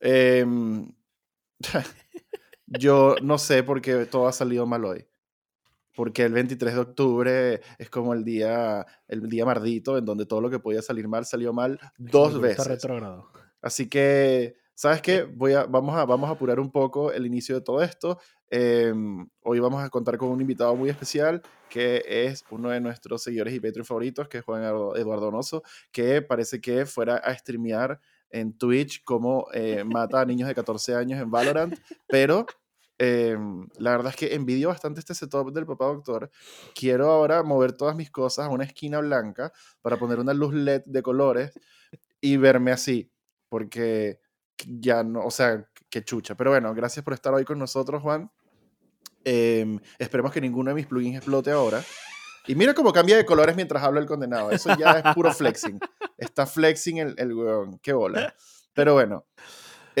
Em, yo no sé por qué todo ha salido mal hoy. Porque el 23 de octubre es como el día, el día mardito en donde todo lo que podía salir mal salió mal dos veces. Así que, ¿sabes qué? Voy a, vamos, a, vamos a apurar un poco el inicio de todo esto. Em, hoy vamos a contar con un invitado muy especial que es uno de nuestros seguidores y Patreon favoritos, que es Juan Eduardo Onoso, que parece que fuera a streamear en Twitch cómo eh, mata a niños de 14 años en Valorant, pero em, la verdad es que envidio bastante este setup del papá doctor. Quiero ahora mover todas mis cosas a una esquina blanca para poner una luz LED de colores y verme así, porque ya no, o sea, qué chucha. Pero bueno, gracias por estar hoy con nosotros, Juan. Em, esperemos que ninguno de mis plugins explote ahora. Y mira cómo cambia de colores mientras habla el condenado. Eso ya es puro flexing. Está flexing el, el. Qué bola. Pero bueno.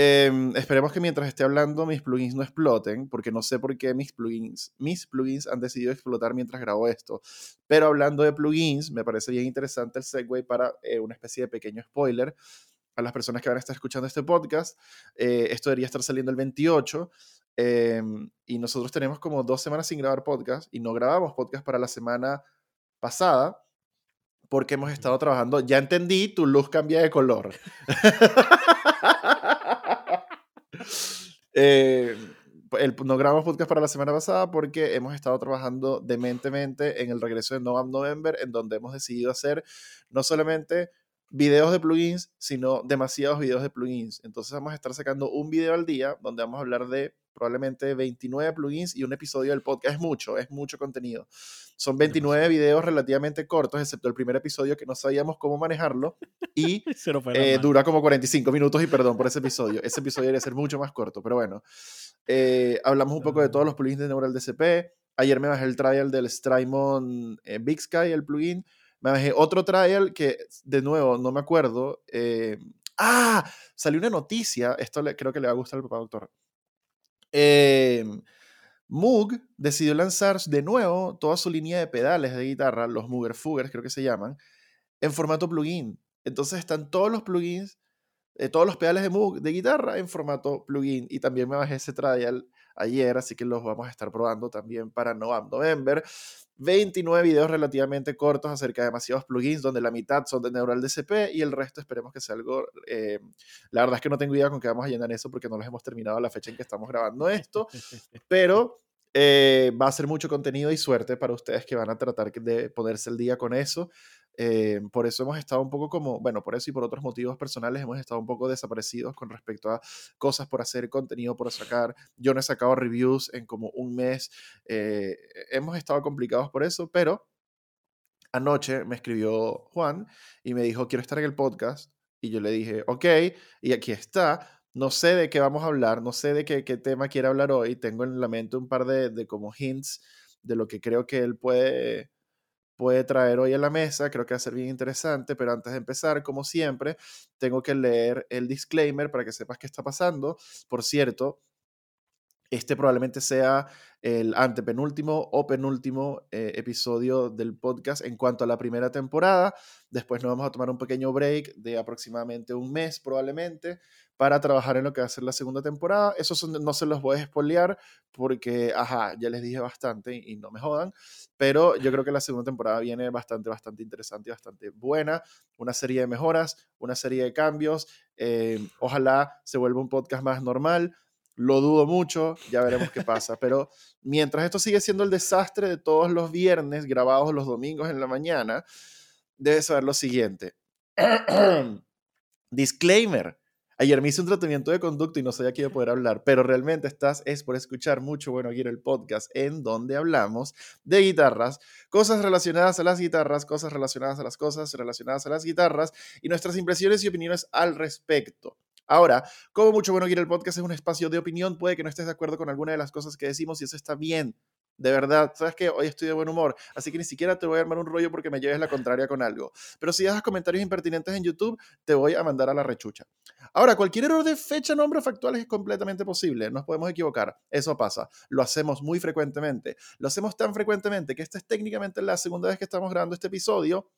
Em, esperemos que mientras esté hablando mis plugins no exploten, porque no sé por qué mis plugins, mis plugins han decidido explotar mientras grabo esto. Pero hablando de plugins, me parece bien interesante el segue para eh, una especie de pequeño spoiler a las personas que van a estar escuchando este podcast. Eh, esto debería estar saliendo el 28. Em, y nosotros tenemos como dos semanas sin grabar podcast y no grabamos podcast para la semana pasada porque hemos estado trabajando. Ya entendí, tu luz cambia de color. eh, no grabamos podcast para la semana pasada porque hemos estado trabajando dementemente en el regreso de November, November, en donde hemos decidido hacer no solamente videos de plugins, sino demasiados videos de plugins. Entonces vamos a estar sacando un video al día donde vamos a hablar de probablemente 29 plugins y un episodio del podcast. Es mucho, es mucho contenido. Son 29 videos relativamente cortos, excepto el primer episodio que no sabíamos cómo manejarlo y eh, dura como 45 minutos y perdón por ese episodio. Ese episodio debería ser mucho más corto, pero bueno. Eh, hablamos un poco de todos los plugins de Neural DCP. Ayer me bajé el trial del Strymon eh, Big Sky, el plugin. Me bajé otro trial que, de nuevo, no me acuerdo. ah, salió una noticia. Esto le, creo que le va a gustar al papá doctor. Eh, Moog decidió lanzar de nuevo toda su línea de pedales de guitarra, los Mooger Fugers creo que se llaman, en formato plugin. Entonces están todos los plugins, eh, todos los pedales de Moog de guitarra en formato plugin. Y también me bajé ese trial ayer, así que los vamos a estar probando también para November. 29 videos relativamente cortos acerca de demasiados plugins, donde la mitad son de Neural DCP y el resto esperemos que sea algo... Eh, la verdad es que no tengo idea con qué vamos a llenar eso porque no los hemos terminado a la fecha en que estamos grabando esto, pero eh, va a ser mucho contenido y suerte para ustedes que van a tratar de ponerse el día con eso. Eh, por eso hemos estado un poco como, bueno, por eso y por otros motivos personales hemos estado un poco desaparecidos con respecto a cosas por hacer, contenido por sacar. Yo no he sacado reviews en como un mes. Eh, hemos estado complicados por eso, pero anoche me escribió Juan y me dijo, quiero estar en el podcast. Y yo le dije, ok, y aquí está. No sé de qué vamos a hablar, no sé de qué, qué tema quiere hablar hoy. Tengo en la mente un par de, de como hints de lo que creo que él puede puede traer hoy a la mesa. Creo que va a ser bien interesante, pero antes de empezar, como siempre, tengo que leer el disclaimer para que sepas qué está pasando. Por cierto, este probablemente sea el antepenúltimo o penúltimo eh, episodio del podcast en cuanto a la primera temporada. Después nos vamos a tomar un pequeño break de aproximadamente un mes probablemente para trabajar en lo que va a ser la segunda temporada. Eso no se los voy a espolear porque, ajá, ya les dije bastante y, no me jodan, pero yo creo que la segunda temporada viene bastante, bastante interesante y bastante buena. Una serie de mejoras, una serie de cambios. Eh, ojalá se vuelva un podcast más normal. Lo dudo mucho, ya veremos qué pasa. Pero mientras esto sigue siendo el desastre de todos los viernes grabados los domingos en la mañana, debes saber lo siguiente. Disclaimer. Ayer me hice un tratamiento de conducto y no sabía que iba a poder hablar, pero realmente estás es por escuchar mucho Bueno Aquí el podcast en donde hablamos de guitarras, cosas relacionadas a las guitarras, cosas relacionadas a las cosas relacionadas a las guitarras y nuestras impresiones y opiniones al respecto. Ahora, como mucho bueno quiere el podcast es un espacio de opinión, puede que no estés de acuerdo con alguna de las cosas que decimos y eso está bien. De verdad, sabes que hoy estoy de buen humor, así que ni siquiera te voy a armar un rollo porque me lleves la contraria con algo. Pero si haces comentarios impertinentes en YouTube, te voy a mandar a la rechucha. Ahora, cualquier error de fecha, nombre factual es completamente posible, nos podemos equivocar, eso pasa, lo hacemos muy frecuentemente, lo hacemos tan frecuentemente que esta es técnicamente la segunda vez que estamos grabando este episodio,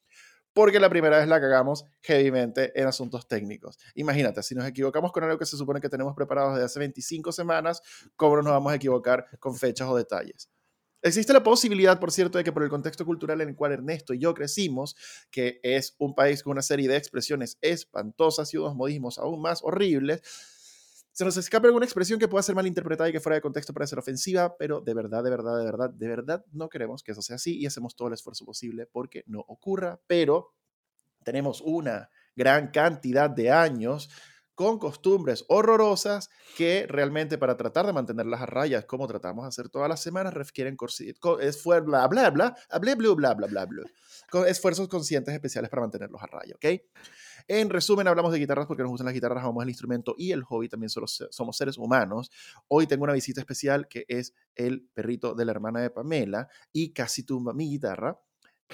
porque la primera vez la cagamos heavymente en asuntos técnicos. Imagínate, si nos equivocamos con algo que se supone que tenemos preparado desde hace 25 semanas, ¿cómo no nos vamos a equivocar con fechas o detalles? Existe la posibilidad, por cierto, de que por el contexto cultural en el cual Ernesto y yo crecimos, que es un país con una serie de expresiones espantosas y unos modismos aún más horribles, se nos escape alguna expresión que pueda ser malinterpretada y que fuera de contexto para ser ofensiva, pero de verdad, de verdad, de verdad, de verdad no queremos que eso sea así y hacemos todo el esfuerzo posible porque no ocurra, pero tenemos una gran cantidad de años con costumbres horrorosas que realmente para tratar de mantenerlas a rayas, como tratamos de hacer todas las semanas, requieren esfuerzos, bla, bla, bla, bla, bla, bla, bla, bla, con esfuerzos conscientes especiales para mantenerlos a raya, ¿ok? En resumen, hablamos de guitarras porque nos gustan las guitarras, amamos el instrumento y el hobby, también somos seres humanos. Hoy tengo una visita especial que es el perrito de la hermana de Pamela y casi tumba mi guitarra.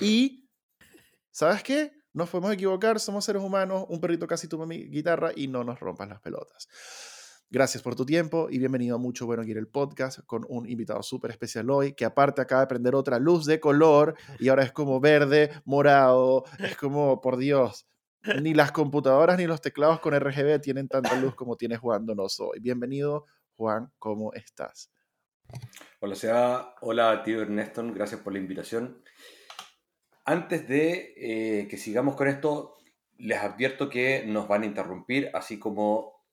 Y, ¿sabes qué? Nos podemos equivocar, somos seres humanos, un perrito casi toma mi guitarra y no nos rompas las pelotas. Gracias por tu tiempo y bienvenido a Mucho Bueno Gear el podcast con un invitado súper especial hoy que aparte acaba de prender otra luz de color y ahora es como verde, morado, es como, por Dios, ni las computadoras ni los teclados con RGB tienen tanta luz como tienes Juan Donoso hoy. Bienvenido, Juan, ¿cómo estás? Hola, sea, hola tío Ernesto, gracias por la invitación. Antes de eh, que sigamos con esto, les advierto que nos van a interrumpir, así como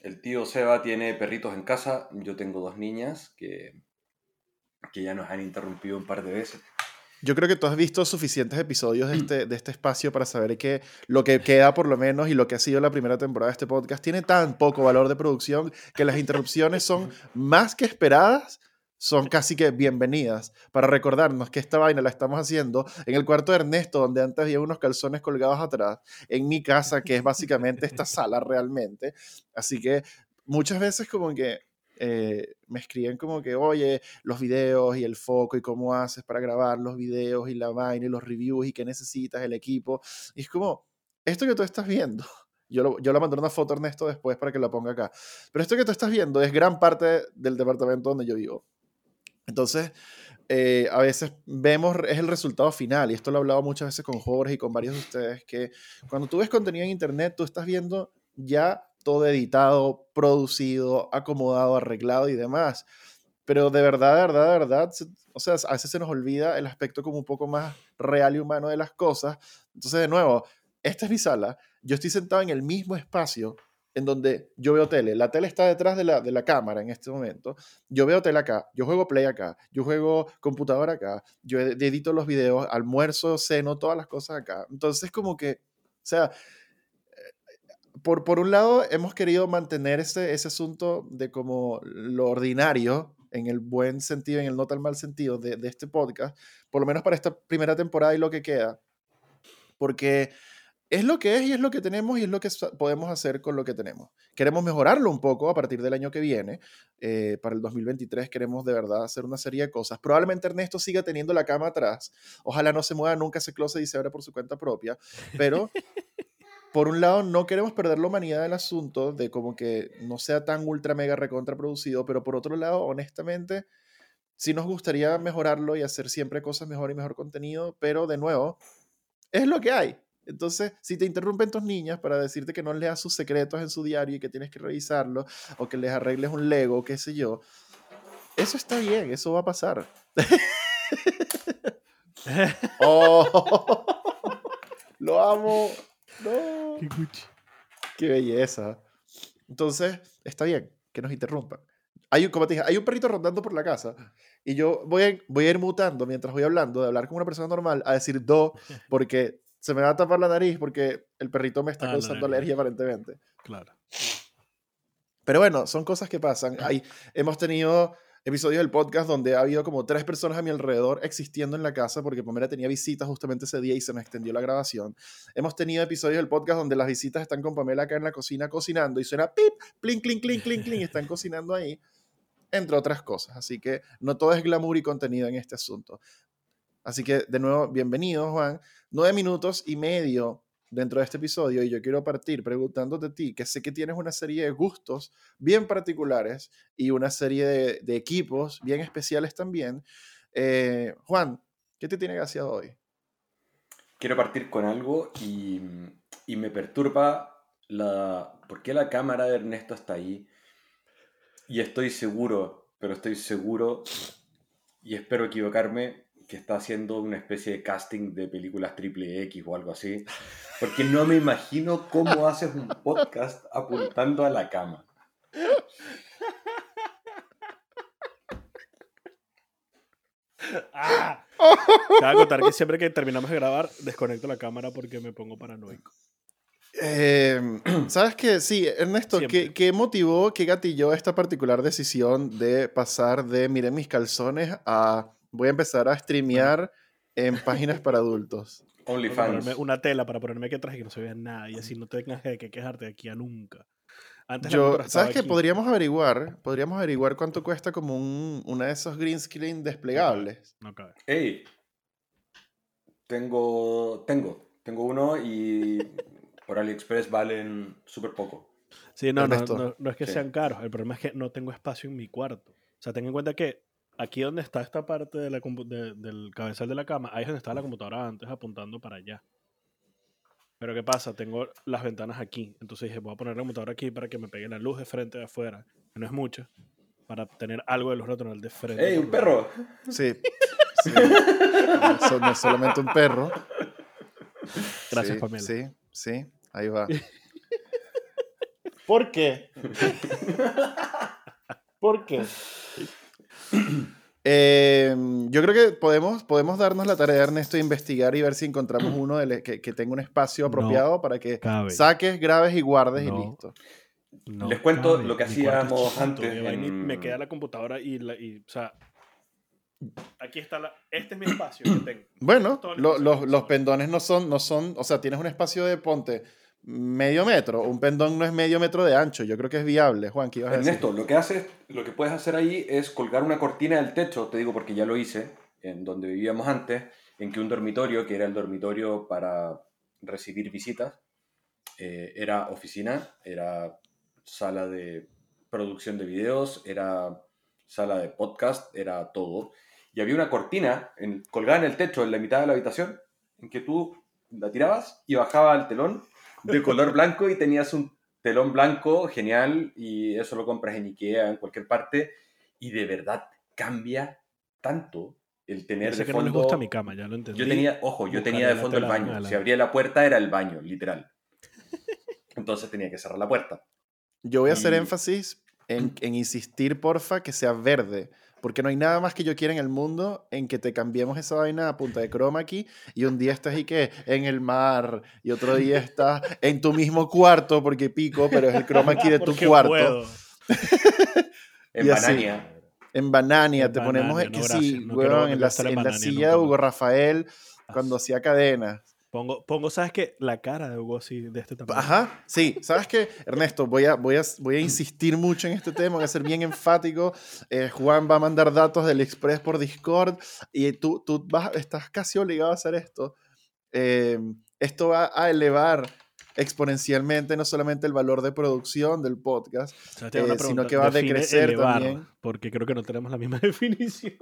el tío Seba tiene perritos en casa, yo tengo dos niñas que, que ya nos han interrumpido un par de veces. Yo creo que tú has visto suficientes episodios de este, de este espacio para saber que lo que queda por lo menos y lo que ha sido la primera temporada de este podcast tiene tan poco valor de producción que las interrupciones son más que esperadas son casi que bienvenidas para recordarnos que esta vaina la estamos haciendo en el cuarto de Ernesto, donde antes había unos calzones colgados atrás, en mi casa, que es básicamente esta sala realmente. Así que muchas veces como que eh, me escriben como que, oye, los videos y el foco y cómo haces para grabar los videos y la vaina y los reviews y qué necesitas, el equipo. Y es como, esto que tú estás viendo. Yo, lo, yo le mandaré una foto a Ernesto después para que la ponga acá. Pero esto que tú estás viendo es gran parte del departamento donde yo vivo. Entonces, eh, a veces vemos, es el resultado final, y esto lo he hablado muchas veces con Jorge y con varios de ustedes, que cuando tú ves contenido en Internet, tú estás viendo ya todo editado, producido, acomodado, arreglado y demás. Pero de verdad, de verdad, de verdad, o sea, a veces se nos olvida el aspecto como un poco más real y humano de las cosas. Entonces, de nuevo, esta es mi sala, yo estoy sentado en el mismo espacio en donde yo veo tele. La tele está detrás de la, de la cámara en este momento. Yo veo tele acá, yo juego play acá, yo juego computadora acá, yo edito los videos, almuerzo, ceno, todas las cosas acá. Entonces, como que, o sea, eh, por, por un lado, hemos querido mantener ese, ese asunto de como lo ordinario, en el buen sentido, en el no tan mal sentido de, de este podcast, por lo menos para esta primera temporada y lo que queda. Porque es lo que es y es lo que tenemos y es lo que podemos hacer con lo que tenemos. Queremos mejorarlo un poco a partir del año que viene. Eh, para el 2023 queremos de verdad hacer una serie de cosas. Probablemente Ernesto siga teniendo la cama atrás. Ojalá no se mueva nunca ese closet y se abra por su cuenta propia. Pero, por un lado, no queremos perder la humanidad del asunto de como que no sea tan ultra mega recontra producido. Pero por otro lado, honestamente, sí nos gustaría mejorarlo y hacer siempre cosas mejor y mejor contenido. Pero de nuevo, es lo que hay entonces, si te interrumpen tus niñas para decirte que no leas sus secretos en su diario y que tienes que revisarlo, o que les arregles un Lego, qué sé yo, eso está bien, eso va a pasar. oh, lo amo. No. Qué, Qué belleza. Entonces, está bien que nos interrumpan. Hay, como te dije, hay un perrito rondando por la casa y yo voy a, voy a ir mutando mientras voy hablando, de hablar con una persona normal a decir do, porque se me va a tapar la nariz porque el perrito me está ah, causando alergia aparentemente. Claro. Pero bueno, son cosas que pasan. Hay, hemos tenido episodios del podcast donde ha habido como tres personas a mi alrededor existiendo en la casa porque Pamela tenía visitas justamente ese día y se me extendió la grabación. Hemos tenido episodios del podcast donde las visitas están con Pamela acá en la cocina cocinando y suena pip, plin, clink, clink, clink, clink están cocinando ahí, entre otras cosas. Así que no todo es glamour y contenido en este asunto. Así que, de nuevo, bienvenido, Juan. Nueve minutos y medio dentro de este episodio y yo quiero partir preguntándote a ti, que sé que tienes una serie de gustos bien particulares y una serie de, equipos bien especiales también. Eh, Juan, ¿qué te tiene graciado hoy? quiero partir con algo y, y me perturba la, por qué la cámara de Ernesto está ahí. Y estoy seguro, pero estoy seguro, y espero equivocarme, que está haciendo una especie de casting de películas triple X o algo así. Porque no me imagino cómo haces un podcast apuntando a la cama. ¡Ah! Te voy a contar que siempre que terminamos de grabar, desconecto la cámara porque me pongo paranoico. Eh, ¿Sabes qué? Sí, Ernesto, ¿qué. ¿qué motivó, qué gatilló esta particular decisión de pasar de miren mis calzones a voy a empezar a streamear en páginas para adultos? OnlyFans. una tela para ponerme aquí atrás y que no se vea nada y así no tengas que que quejarte de aquí a nunca. Antes Yo, ¿sabes qué? Podríamos averiguar, podríamos averiguar cuánto cuesta como un, una de esos green screen desplegables. No cabe. Hey, tengo, tengo, tengo uno y por AliExpress valen súper poco. Sí, no, no, no, no es que Sí. sean caros. El problema es que no tengo espacio en mi cuarto. O sea, ten en cuenta que aquí donde está esta parte de la compu- de- del cabezal de la cama, ahí es donde estaba la computadora antes apuntando para allá. Pero ¿qué pasa? Tengo las ventanas aquí. Entonces dije, voy a poner la computadora aquí para que me pegue la luz de frente de afuera, que no es mucha, para tener algo de luz natural de frente. ¡Ey, un perro! Sí. sí. No, so- no es solamente un perro. Gracias, sí, Pamela. Sí, sí, ahí va. ¿Por qué? ¿Por qué? Eh, yo creo que podemos, podemos darnos la tarea, Ernesto, de investigar y ver si encontramos uno de que, que tenga un espacio No apropiado para que cabe. saques, grabes y guardes No. y listo. No Les cuento cabe. lo que hacíamos antes y Me en- queda la computadora y, la, y, o sea, aquí está la, este es mi espacio que tengo. Bueno, lo- los, los pendones no son, no son, o sea, tienes un espacio de ponte medio metro, un pendón no es medio metro de ancho, yo creo que es viable, Juan, ¿qué ibas a lo que haces, lo que puedes hacer ahí es colgar una cortina del techo, te digo porque ya lo hice, en donde vivíamos antes, en que un dormitorio, que era el dormitorio para recibir visitas, eh, era oficina, era sala de producción de videos, era sala de podcast, era todo. Y había una cortina en- colgada en el techo, en la mitad de la habitación, en que tú la tirabas y bajaba el telón de color blanco y tenías un telón blanco genial y eso lo compras en Ikea, en cualquier parte y de verdad cambia tanto el tener de que fondo... no les gusta mi cama, ya lo entendí. Yo tenía, ojo, yo tenía de fondo el baño. Si abría la puerta era el baño, literal. Entonces tenía que cerrar la puerta. Yo voy a hacer énfasis en, en insistir, porfa, que sea verde. Porque no hay nada más que yo quiera en el mundo en que te cambiemos esa vaina a punta de croma aquí y un día estás y que en el mar y otro día estás en tu mismo cuarto porque pico, pero es el croma aquí de tu Porque cuarto. En. Banania. En Banania En te ponemos Banania, que no, sí. No en no la, en en la Banania silla de Hugo. Rafael cuando hacía cadenas. Pongo, pongo, ¿sabes qué? La cara de Hugo así, de este tamaño. Ajá, sí. ¿Sabes qué? Ernesto, voy a, voy, a, voy a insistir mucho en este tema, voy a ser bien enfático. Eh, Juan va a mandar datos del Express por Discord y tú, tú vas, estás casi obligado a hacer esto. Eh, esto va a elevar exponencialmente no solamente el valor de producción del podcast, O sea, eh, sino que va a decrecer elevar, también. Porque creo que no tenemos la misma definición.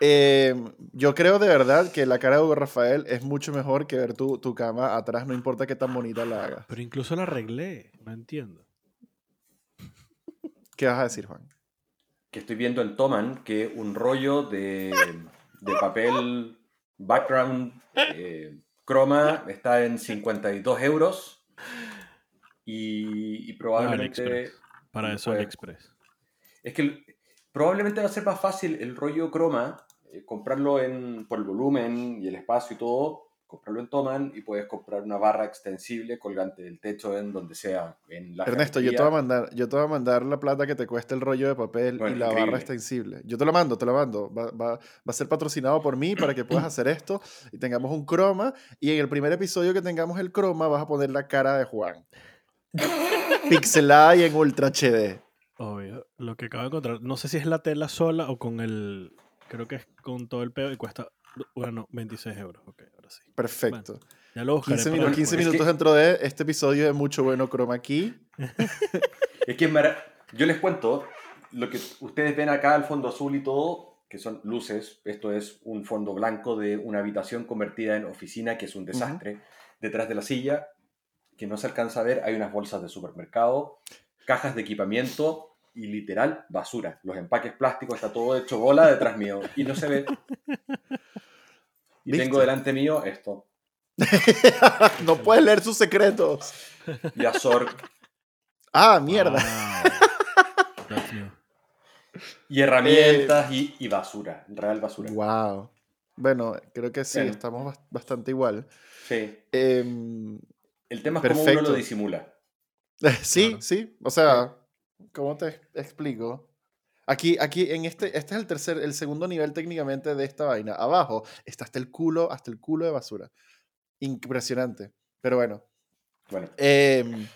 Eh, yo creo de verdad que la cara de Hugo Rafael es mucho mejor que ver tu, tu cama atrás, no importa qué tan bonita la hagas. Pero incluso la arreglé, no entiendo. ¿Qué vas a decir, Juan? Que estoy viendo en Toman que un rollo de, de papel background eh, croma está en 52 euros. Y, y probablemente. AliExpress. Para eso Pues, AliExpress. Es que probablemente va a ser más fácil el rollo croma, eh, comprarlo en, por el volumen y el espacio y todo, comprarlo en Toman y puedes comprar una barra extensible colgante del techo en donde sea. En la Ernesto, yo te, voy a mandar, yo te voy a mandar la plata que te cuesta el rollo de papel Bueno, y la increíble. barra extensible. Yo te lo mando, te lo mando. Va, va- va a ser patrocinado por mí para que puedas hacer esto y tengamos un croma. Y en el primer episodio que tengamos el croma vas a poner la cara de Juan. Pixelada y en Ultra HD. Obvio. Lo que acabo de encontrar, no sé si es la tela sola o con el. Creo que es con todo el pedo y cuesta. Bueno, 26 euros. Ok, ahora sí. Perfecto. Ya lo buscaré. 15, para minu- después. 15 Es que- minutos dentro de este episodio de Mucho Bueno Croma aquí. Es que es mara- yo les cuento, lo que ustedes ven acá al fondo azul y todo, que son luces. Esto es un fondo blanco de una habitación convertida en oficina, que es un desastre. Detrás de la silla, que no se alcanza a ver, hay unas bolsas de supermercado, cajas de equipamiento y literal basura. Los empaques plásticos, está todo hecho bola detrás mío y no se ve. Y tengo delante mío esto. no puedes leer sus secretos. Yazor Ah, mierda. Wow. Dios mío. y herramientas y, y basura. Real basura. Wow. Bueno, creo que sí, Bueno. estamos bas- bastante igual. Sí. Em, El tema es cómo uno Perfecto. lo disimula. sí, Claro. sí. O sea, ¿cómo te explico? Aquí, aquí, en este, este es el tercer, el segundo nivel técnicamente de esta vaina. Abajo está hasta el culo, hasta el culo de basura. Impresionante. Pero bueno. Bueno, em,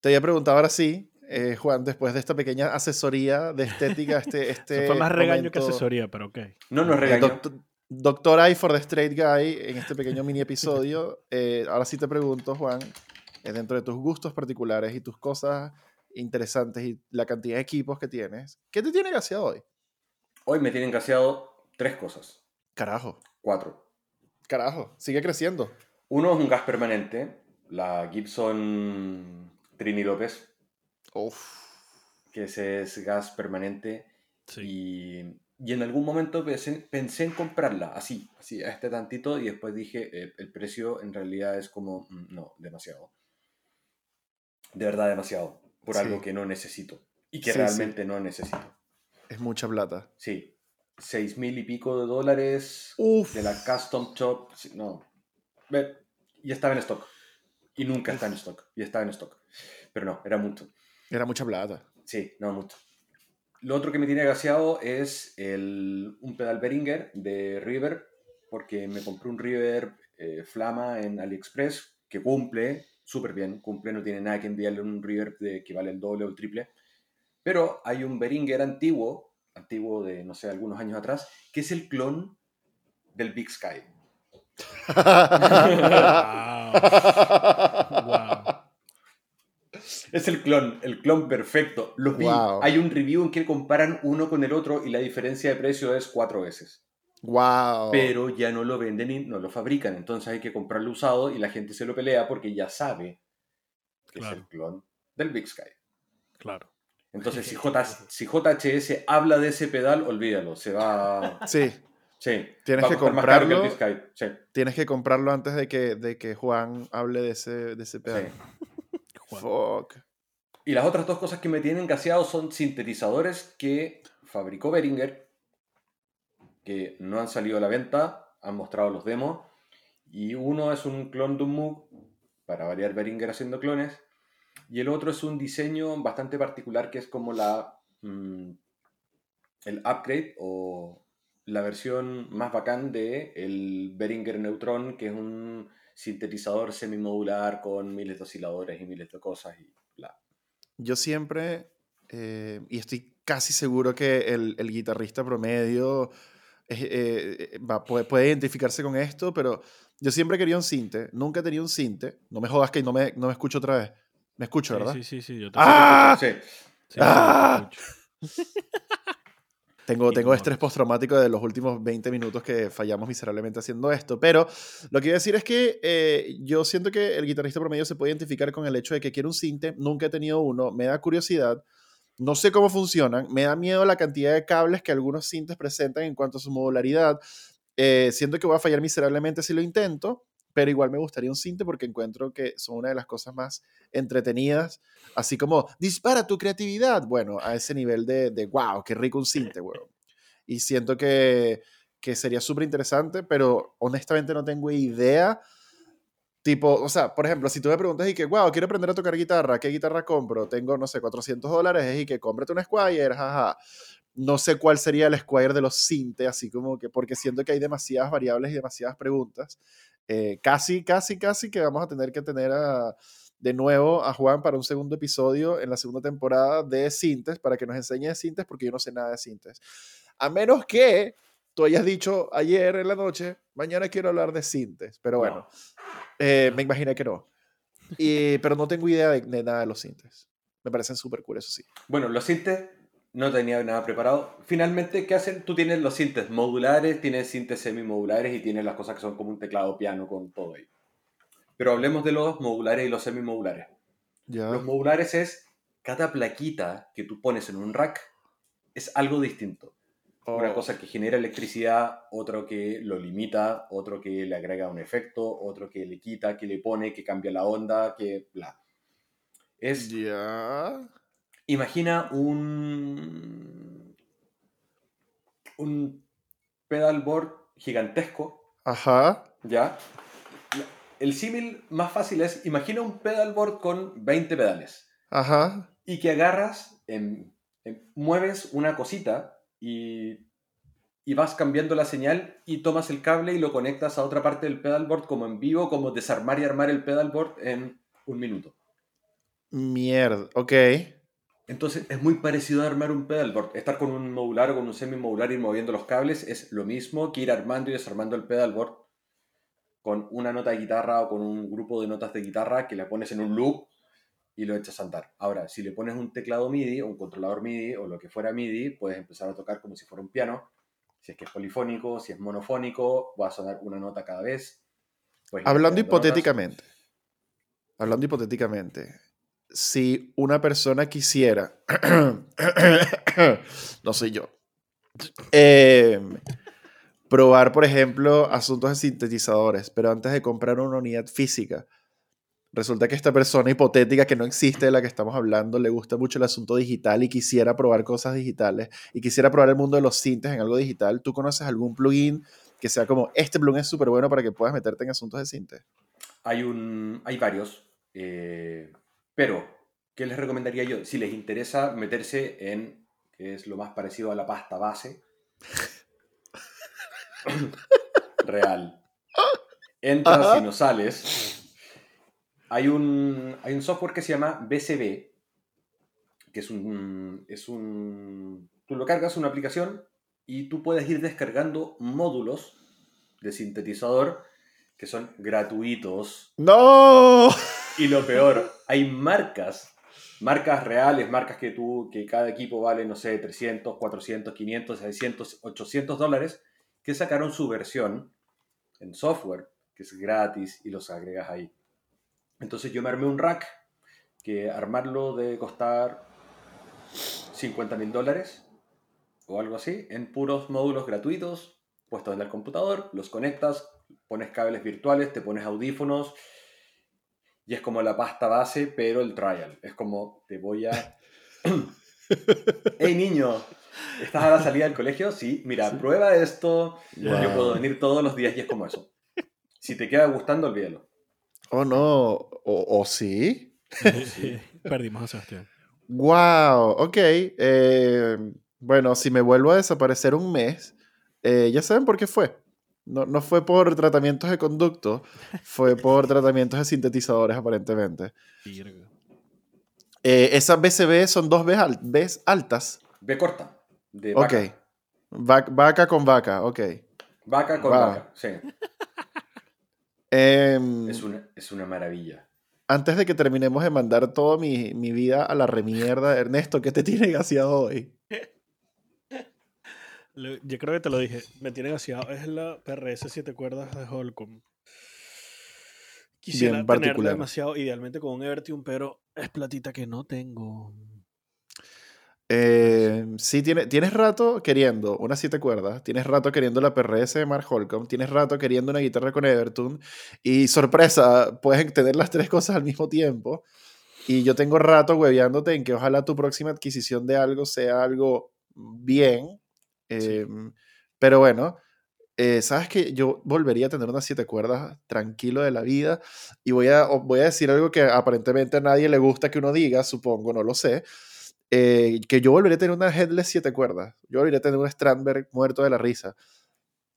te había preguntado ahora sí, eh, Juan, después de esta pequeña asesoría de estética, este, este Eso fue más regaño que momento- asesoría, pero ok. no nos Eh, regañó. Doctor, Doctor I for the Straight Guy en este pequeño mini episodio. Eh, ahora sí te pregunto, Juan, eh, dentro de tus gustos particulares y tus cosas interesantes y la cantidad de equipos que tienes, ¿qué te tiene gaseado hoy? Hoy me tienen gaseado tres cosas. Carajo, Cuatro. carajo, sigue creciendo. Uno es un gas permanente, la Gibson Trini López, Uf, que ese es gas permanente. Sí. Y, y en algún momento pensé, pensé en comprarla, así, así, a este tantito, y después dije, eh, el precio en realidad es como, mm, no, demasiado. De verdad demasiado, por Sí. algo que no necesito. Y que Sí, sí. realmente no necesito. es mucha plata. Sí, seis mil y pico de dólares Uf, de la Custom Shop, no. Y estaba en stock. Y nunca está en stock. Y estaba en stock. Pero no, era mucho. era mucha plata. Sí, no mucho. Lo otro que me tiene gaseado es el, un pedal Behringer de River, porque me compré un River eh, Flama en AliExpress, que cumple súper bien, cumple, no tiene nada que enviarle un River de, que vale el doble o el triple. Pero hay un Behringer antiguo, antiguo de, no sé, algunos años atrás, que es el clon del Big Sky. Wow. Es el clon, el clon perfecto. Los vi. Wow. Hay un review en que comparan uno con el otro y la diferencia de precio es cuatro veces. Wow. Pero ya no lo venden y no lo fabrican. Entonces hay que comprarlo usado y la gente se lo pelea porque ya sabe que es el clon del Big Sky. Claro. Entonces, si, J, si JHS habla de ese pedal, olvídalo. Se va. Sí, Sí. Tienes que comprarlo. Big Sky. Sí. tienes que comprarlo antes de que, de que Juan hable de ese, de ese pedal. sí. Juan. Fuck. Y las otras dos cosas que me tienen gaseado son sintetizadores que fabricó Behringer, que no han salido a la venta, han mostrado los demos. Y uno es un clon de un Moog, para variar Behringer haciendo clones. Y el otro es un diseño bastante particular que es como la mm, el upgrade o la versión más bacán de el Behringer Neutron, que es un sintetizador semimodular con miles de osciladores y miles de cosas y bla. Yo siempre, eh, y estoy casi seguro que el guitarrista promedio eh, eh, va- puede, puede identificarse con esto, pero yo siempre quería un cinte, nunca he tenido un cinte. No me jodas que no me, no me escucho otra vez. Me escucho, ¿verdad? Sí, sí, sí, sí, yo te ¡Ah! Sí, sí, sí, ¡Ah! Tengo, tengo estrés postraumático de los últimos 20 minutos que fallamos miserablemente haciendo esto, pero lo que iba a decir es que eh, yo siento que el guitarrista promedio se puede identificar con el hecho de que quiere un cinte, nunca he tenido uno, me da curiosidad, no sé cómo funcionan, me da miedo la cantidad de cables que algunos cintes presentan en cuanto a su modularidad, eh, siento que voy a fallar miserablemente si lo intento, pero igual me gustaría un cinte porque encuentro que son una de las cosas más entretenidas, así como dispara tu creatividad, bueno, a ese nivel de, de wow, qué rico un cinte, weón. Y siento que, que sería súper interesante, pero honestamente no tengo idea. Tipo, o sea, por ejemplo, si tú me preguntas y que, wow, quiero aprender a tocar guitarra, ¿qué guitarra compro? Tengo, no sé, 400 dólares y que cómprate un Squire, jaja. No sé cuál sería el Squire de los Sinte, así como que, porque siento que hay demasiadas variables y demasiadas preguntas. Eh, casi, casi, casi que vamos a tener que tener a, de nuevo a Juan para un segundo episodio en la segunda temporada de Sintes, para que nos enseñe de Sintes, porque yo no sé nada de Sintes. A menos que tú hayas dicho ayer en la noche, mañana quiero hablar de Sintes, pero bueno, No. Eh, me imaginé que no. Y, pero no tengo idea de, de nada de los Sintes. Me parecen súper cool, eso sí. Bueno, los sintes no tenía nada preparado. Finalmente, ¿qué hacen? Tú tienes los sintes modulares, tienes sintes semimodulares y tienes las cosas que son como un teclado piano con todo ahí. Pero hablemos de los modulares y los semimodulares. Los modulares es cada plaquita que tú pones en un rack es algo distinto. Una cosa que genera electricidad, otro que lo limita, otro que le agrega un efecto, otro que le quita, que le pone, que cambia la onda, que bla. Es Ya. Imagina un. un pedalboard gigantesco, Ajá. ¿ya? El símil más fácil es: imagina un pedalboard con 20 pedales Ajá. y que agarras, en- en- mueves una cosita y, y vas cambiando la señal y tomas el cable y lo conectas a otra parte del pedalboard como en vivo, como desarmar y armar el pedalboard en un minuto. Mierda. Ok. Entonces es muy parecido a armar un pedalboard. Estar con un modular o con un semi-modular y ir moviendo los cables es lo mismo que ir armando y desarmando el pedalboard con una nota de guitarra o con un grupo de notas de guitarra que la pones en un loop y lo echas a andar. Ahora, si le pones un teclado MIDI o un controlador MIDI o lo que fuera MIDI, puedes empezar a tocar como si fuera un piano. Si es que es polifónico, si es monofónico, va a sonar una nota cada vez. Puedes ir Hablando notas. hipotéticamente. Hablando hipotéticamente. Si una persona quisiera. no soy yo. eh, probar, por ejemplo, asuntos de sintetizadores, pero antes de comprar una unidad física, resulta que esta persona hipotética que no existe de la que estamos hablando le gusta mucho el asunto digital y quisiera probar cosas digitales y quisiera probar el mundo de los sintes en algo digital. ¿Tú conoces algún plugin que sea como este plugin es súper bueno para que puedas meterte en asuntos de sinte? Hay, un, hay varios, eh, pero ¿qué les recomendaría yo? Si les interesa meterse en, que es lo más parecido a la pasta base, real. Entras Ajá. y no sales. Hay un, hay un software que se llama BCB, que es un, es un... Tú lo cargas, una aplicación, y tú puedes ir descargando módulos de sintetizador que son gratuitos. ¡No! Y lo peor, hay marcas, marcas reales, marcas que tú, que cada equipo vale, no sé, 300, 400, 500, 600, 800 dólares, que sacaron su versión en software, que es gratis, y los agregas ahí. Entonces yo me armé un rack, que armarlo debe costar 50 mil dólares, o algo así, en puros módulos gratuitos, puestos en el computador, los conectas, pones cables virtuales, te pones audífonos, y es como la pasta base, pero el trial. Es como, te voy a... ¡Hey niño! ¿Estás a la salida del colegio? Sí, mira, prueba esto. Yo Wow. puedo venir todos los días y es como eso. Si te queda gustando, olvídalo. Oh, no. ¿O, o sí? Perdimos a Sebastián. ¡Wow! Ok. eh, bueno, si me vuelvo a desaparecer un mes, eh, ya saben por qué fue. No, no fue por tratamientos de conducto, fue por tratamientos de sintetizadores, aparentemente. Eh, esas BCB son dos Bs al- Bs altas. Ve corta. De Ok. vaca. Va- vaca con vaca, ok. Vaca con Wow. vaca. Sí. Em, Es una, es una maravilla. Antes de que terminemos de mandar toda mi, mi vida a la remierda, Ernesto, ¿qué te tiene gaseado hoy? Yo creo que te lo dije. Me tiene gaseado. Es la PRS 7 cuerdas de Holcomb. Quisiera Bien particular. demasiado, idealmente con un Evertium, pero es platita que no tengo. Eh, sí, tiene, tienes rato queriendo una siete cuerdas, tienes rato queriendo la PRS de Mark Holcomb, tienes rato queriendo una guitarra con Evertune y sorpresa, puedes tener las tres cosas al mismo tiempo. Y yo tengo rato hueveándote en que ojalá tu próxima adquisición de algo sea algo bien. eh, Pero bueno, eh, sabes que yo volvería a tener unas siete cuerdas tranquilo de la vida y voy a, voy a decir algo que aparentemente a nadie le gusta que uno diga, supongo, no lo sé eh, que yo volvería a tener una headless siete cuerdas. Yo volvería a tener un Strandberg muerto de la risa.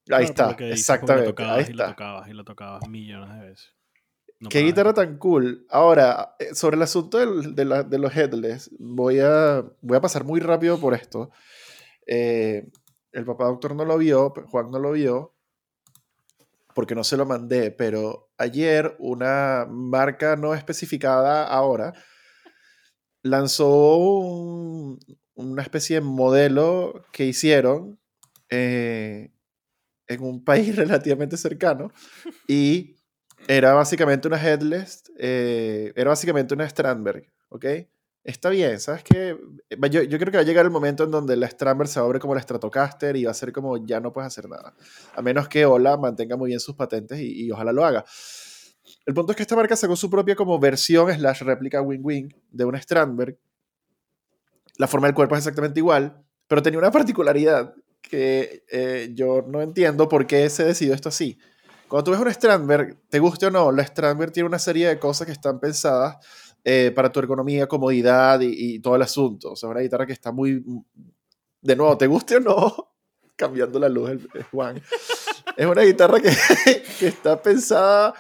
Claro, Ahí por está, exactamente. Lo tocabas Ahí y lo está. tocabas y lo tocabas millones de veces. No Qué guitarra tan cool. Ahora, eh, sobre el asunto del- de, la- de los headless, voy a, voy a pasar muy rápido por esto. Eh, el papá doctor no lo vio, Juan no lo vio, porque no se lo mandé, pero ayer una marca no especificada ahora lanzó un, una especie de modelo que hicieron eh, en un país relativamente cercano y era básicamente una headless, eh, era básicamente una Strandberg, ¿ok? Está bien, ¿sabes qué? Yo, yo, creo que va a llegar el momento en donde la Strandberg se abre como la Stratocaster y va a ser como ya no puedes hacer nada. A menos que Ola mantenga muy bien sus patentes y ojalá lo haga. El punto es que esta marca sacó su propia como versión slash réplica wing-wing de una Strandberg. La forma del cuerpo es exactamente igual, pero tenía una particularidad que eh, yo no entiendo por qué se decidió esto así. Cuando tú ves un Strandberg, te guste o no, la Strandberg tiene una serie de cosas que están pensadas eh, para tu ergonomía, comodidad y, todo el asunto. O sea, una guitarra que está muy... De nuevo, te guste o no, cambiando la luz, el, Juan. es una guitarra que, está pensada...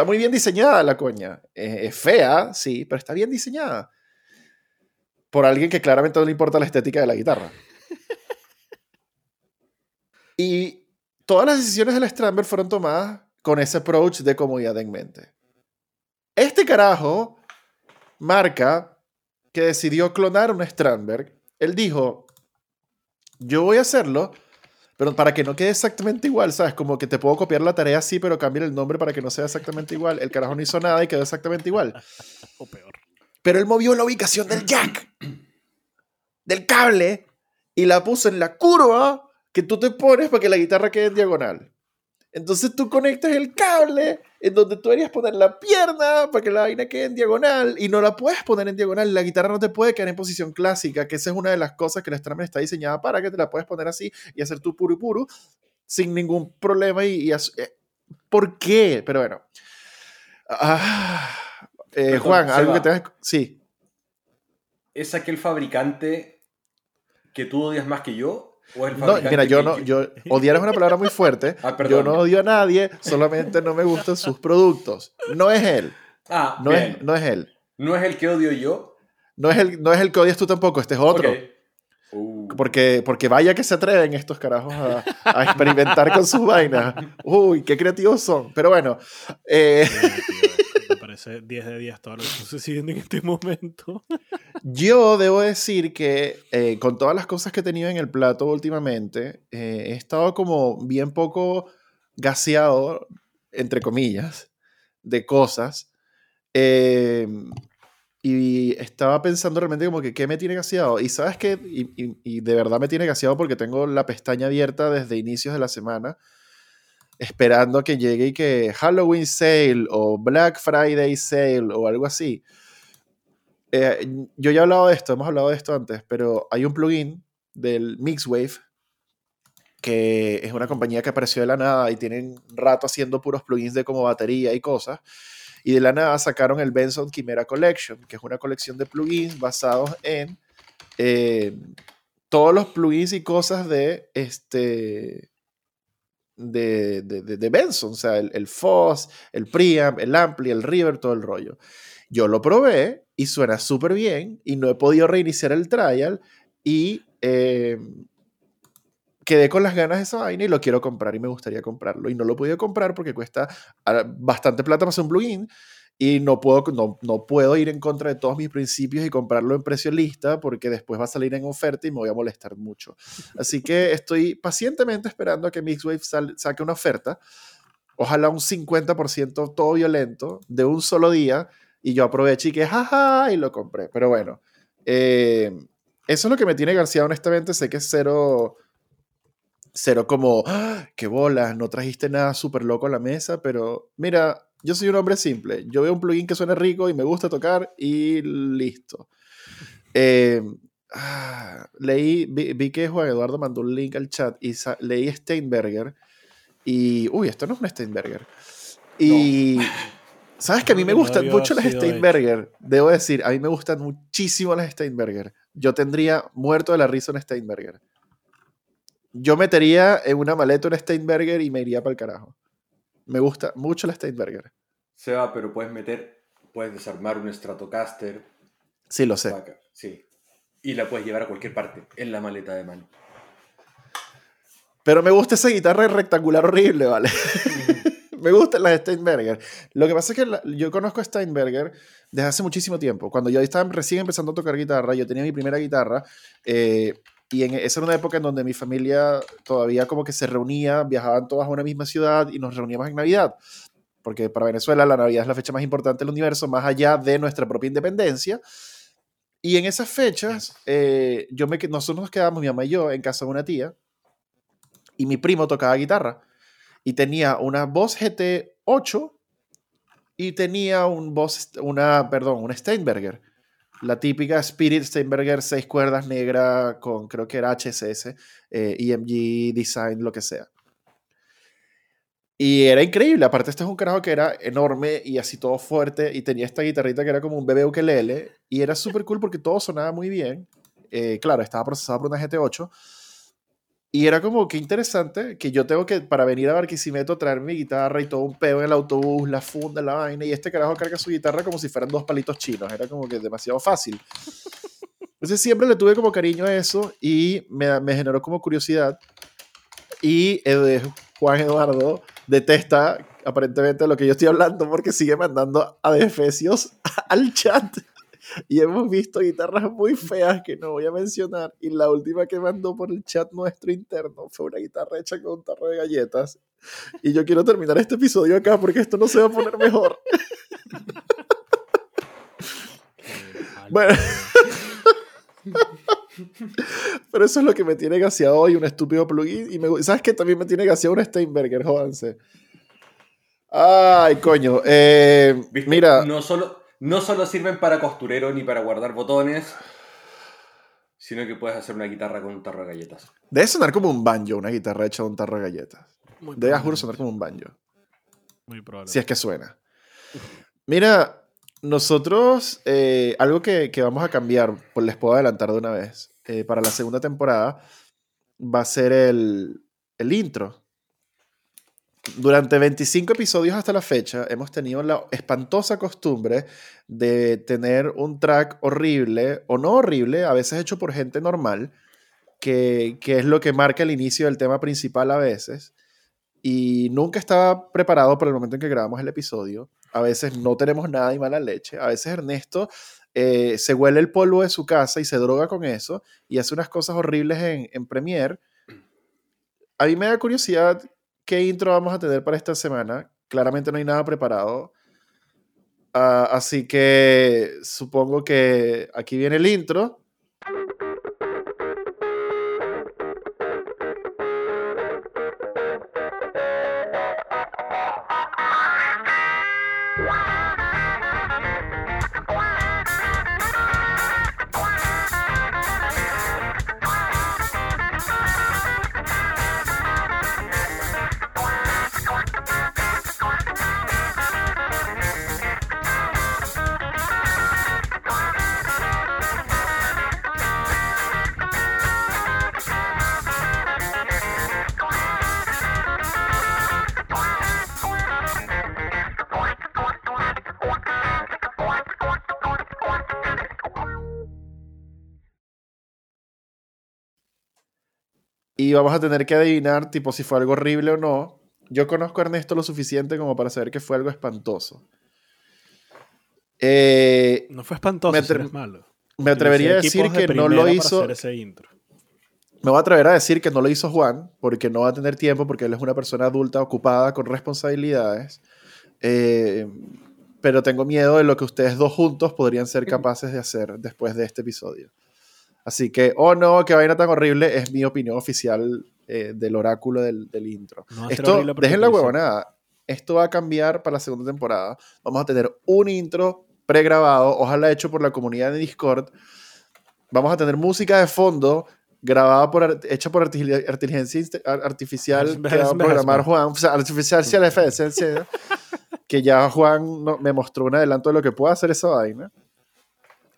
Está muy bien diseñada la coña. es fea, sí, pero está bien diseñada. Por alguien que claramente no le importa la estética de la guitarra. Y todas las decisiones de la Strandberg fueron tomadas con ese approach de comodidad en mente. Este carajo marca que decidió clonar una Strandberg, él dijo, yo voy a hacerlo, pero para que no quede exactamente igual, ¿sabes? Como que te puedo copiar la tarea así, pero cambiar el nombre para que no sea exactamente igual. El carajo no hizo nada y quedó exactamente igual. o peor. Pero él movió la ubicación del jack, del cable, y la puso en la curva que tú te pones para que la guitarra quede en diagonal. Entonces tú conectas el cable en donde tú deberías poner la pierna para que la vaina quede en diagonal y no la puedes poner en diagonal. La guitarra no te puede quedar en posición clásica, que esa es una de las cosas que la Strummer está diseñada para, que te la puedes poner así y hacer tu puro y puro sin ningún problema. Y, eh, ¿Por qué? Pero bueno. Ah, eh, Juan, algo que tengas... Sí. ¿Es aquel fabricante que tú odias más que yo no, mira, yo no, yo, odiar es una palabra muy fuerte. Ah, yo no odio a nadie, solamente no me gustan sus productos. No es él. Ah, no, es, no es él. ¿No es el que odio yo? No es el, no es el que odias tú tampoco, este es otro. Uh. Porque, porque vaya que se atreven estos carajos a, a experimentar con sus vainas. Uy, qué creativos son. Pero bueno. Eh, 10 de 10 todo lo que sucediendo en este momento. Yo debo decir que eh, con todas las cosas que he tenido en el plato últimamente, eh, he estado como bien poco gaseado, entre comillas, de cosas. Eh, y estaba pensando realmente como que, ¿qué me tiene gaseado? Y sabes qué, y, y de verdad me tiene gaseado porque tengo la pestaña abierta desde inicios de la semana esperando que llegue y que Halloween Sale o Black Friday Sale o algo así. Eh, yo ya he hablado de esto, hemos hablado de esto antes, pero hay un plugin del Mixwave que es una compañía que apareció de la nada y tienen rato haciendo puros plugins de como batería y cosas. Y de la nada sacaron el Benson Chimera Collection, que es una colección de plugins basados en eh, todos los plugins y cosas de este de, de, Benson, o sea, el, el Foss, el Preamp, el Ampli, el River, todo el rollo. Yo lo probé y suena súper bien y no he podido reiniciar el trial y eh, quedé con las ganas de esa vaina y lo quiero comprar y me gustaría comprarlo y no lo he podido comprar porque cuesta ah, bastante plata para hacer un plugin y no puedo, no, no, puedo ir en contra de todos mis principios y comprarlo en precio lista porque después va a salir en oferta y me voy a molestar mucho. Así que estoy pacientemente esperando a que Mixwave saque una oferta. Ojalá un 50% todo violento de un solo día y yo aproveché y que jaja y lo compré. Pero bueno, eh, eso es lo que me tiene García, honestamente. Sé que es cero, cero como, ¡Ah! qué bolas, no trajiste nada súper loco a la mesa, pero mira, yo soy un hombre simple. Yo veo un plugin que suena rico y me gusta tocar y listo. Eh, ah, leí, vi, que Juan Eduardo mandó un link al chat y leí Steinberger. Y, uy, esto no es un Steinberger. Y, ¿sabes que a mí me gustan mucho las Steinberger? Debo decir, a mí me gustan muchísimo las Steinberger. Yo tendría muerto de la risa un Steinberger. Yo metería en una maleta un Steinberger y me iría para el carajo. Me gusta mucho la Steinberger. Se va, pero puedes meter, puedes desarmar un Stratocaster. Sí, lo sé. Sí. Y la puedes llevar a cualquier parte, en la maleta de mano. Pero me gusta esa guitarra rectangular horrible, ¿vale? me gustan las Steinberger. Lo que pasa es que la- yo conozco a Steinberger desde hace muchísimo tiempo. Cuando yo estaba recién empezando a tocar guitarra, yo tenía mi primera guitarra. eh, y en, esa era una época en donde mi familia todavía como que se reunía, viajaban todas a una misma ciudad y nos reuníamos en Navidad. Porque para Venezuela la Navidad es la fecha más importante del universo, más allá de nuestra propia independencia. Y en esas fechas, eh, yo me, nosotros nos quedábamos, mi mamá y yo, en casa de una tía. Y mi primo tocaba guitarra. Y tenía una Boss GT8 y tenía un Boss, una, perdón, una Steinberger. La típica Spirit Steinberger, seis cuerdas negra con, creo que era HSS, eh, EMG, Design, lo que sea. Y era increíble. Aparte, este es un carajo que era enorme y así todo fuerte. Y tenía esta guitarrita que era como un bebé ukelele. Y era súper cool porque todo sonaba muy bien. Eh, claro, estaba procesado por una GT8. Y era como que interesante que yo tengo que, para venir a Barquisimeto, traer mi guitarra y todo un peo en el autobús, la funda, la vaina. Y este carajo carga su guitarra como si fueran dos palitos chinos. Era como que demasiado fácil. Entonces siempre le tuve como cariño a eso y me, me generó como curiosidad. Y eh, Juan Eduardo detesta aparentemente lo que yo estoy hablando porque sigue mandando a Defesios al chat. Y hemos visto guitarras muy feas que no voy a mencionar. Y la última que mandó por el chat nuestro interno fue una guitarra hecha con un tarro de galletas. Y yo quiero terminar este episodio acá porque esto no se va a poner mejor. Bueno. Pero eso es lo que me tiene gaseado hoy, un estúpido plugin. Y me, ¿sabes qué? También me tiene gaseado un Steinberger, jódanse. Ay, coño. Eh, mira, No solo, no solo sirven para costurero ni para guardar botones, sino que puedes hacer una guitarra con un tarro de galletas. debe sonar como un banjo, una guitarra hecha de un tarro de galletas. Muy Debe, juro, sonar como un banjo. Muy probable. Si es que suena. Mira, nosotros, eh, algo que, que vamos a cambiar, pues les puedo adelantar de una vez, eh, para la segunda temporada, va a ser el, el intro. Durante 25 episodios hasta la fecha, hemos tenido la espantosa costumbre de tener un track horrible, o no horrible, a veces hecho por gente normal, que, que es lo que marca el inicio del tema principal a veces y nunca estaba preparado para el momento en que grabamos el episodio. A veces no tenemos nada y mala leche. A veces Ernesto eh, se huele el polvo de su casa y se droga con eso y hace unas cosas horribles en, en Premiere. A mí me da curiosidad qué intro vamos a tener para esta semana. Claramente no hay nada preparado. Ah, así que supongo que aquí viene el intro. Vamos a tener que adivinar tipo si fue algo horrible o no. Yo conozco a Ernesto lo suficiente como para saber que fue algo espantoso. Eh, No fue espantoso, Me si malo. me atrevería a decir de que no lo hizo. hacer ese intro. Me voy a atrever a decir que no lo hizo Juan, porque no va a tener tiempo, porque él es una persona adulta ocupada con responsabilidades. Eh, pero tengo miedo de lo que ustedes dos juntos podrían ser capaces de hacer después de este episodio. Así que, oh no, qué vaina tan horrible, es mi opinión oficial eh, del oráculo del, del intro. No Esto, dejen la huevonada. Esto va a cambiar para la segunda temporada. Vamos a tener un intro pregrabado, ojalá hecho por la comunidad de Discord. Vamos a tener música de fondo grabada por hecha por inteligencia artificial que va a programar Juan, o sea, artificial intelligence, que ya Juan no- me mostró un adelanto de lo que puede hacer esa vaina.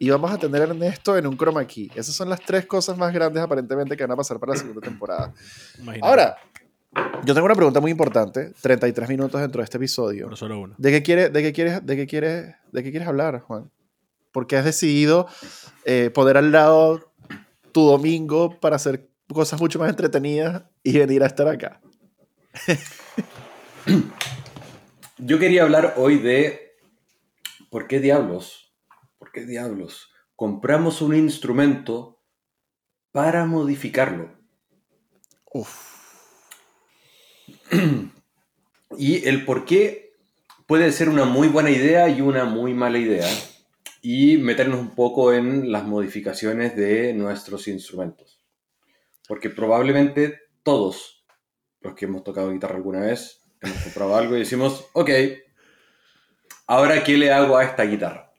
Y vamos a tener a Ernesto en un chroma key. Esas son las tres cosas más grandes aparentemente que van a pasar para la segunda temporada. Imagínate. Ahora, yo tengo una pregunta muy importante, 33 minutos dentro de este episodio. Pero solo uno. ¿De qué quieres, de qué quieres, de qué quieres, de qué quieres hablar, Juan? Porque has decidido eh, poner al lado tu domingo para hacer cosas mucho más entretenidas y venir a estar acá. Yo quería hablar hoy de por qué diablos, qué diablos compramos un instrumento para modificarlo. Uf. Y el por qué puede ser una muy buena idea y una muy mala idea. Y meternos un poco en las modificaciones de nuestros instrumentos. Porque probablemente todos los que hemos tocado guitarra alguna vez hemos comprado algo y decimos, ok, ahora qué le hago a esta guitarra.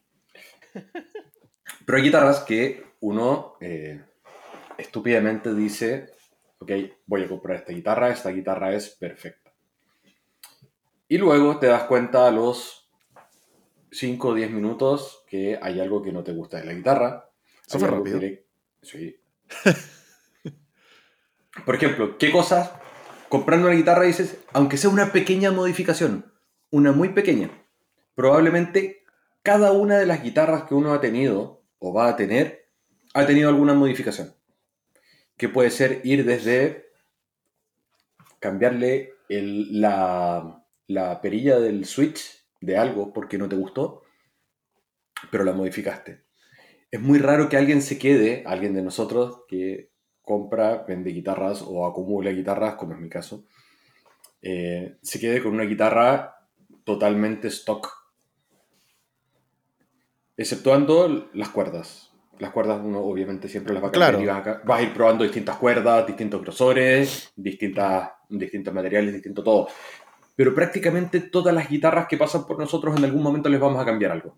Pero hay guitarras que uno eh, estúpidamente dice, ok, voy a comprar esta guitarra, esta guitarra es perfecta. Y luego te das cuenta a los 5 o 10 minutos que hay algo que no te gusta de la guitarra. Eso fue rápido. le- Sí. Por ejemplo, ¿qué cosas comprando una guitarra dices, aunque sea una pequeña modificación, una muy pequeña, probablemente cada una de las guitarras que uno ha tenido o va a tener ha tenido alguna modificación? Que puede ser ir desde cambiarle la perilla del switch de algo porque no te gustó, pero la modificaste. Es muy raro que alguien se quede, alguien de nosotros que compra, vende guitarras o acumula guitarras, como es mi caso, eh, se quede con una guitarra totalmente stock. Exceptuando las cuerdas. Las cuerdas uno obviamente siempre las va a cambiar Claro. y vas a, ca- vas a ir probando distintas cuerdas, distintos grosores, distintas, distintos materiales, distinto todo. Pero prácticamente todas las guitarras que pasan por nosotros en algún momento les vamos a cambiar algo.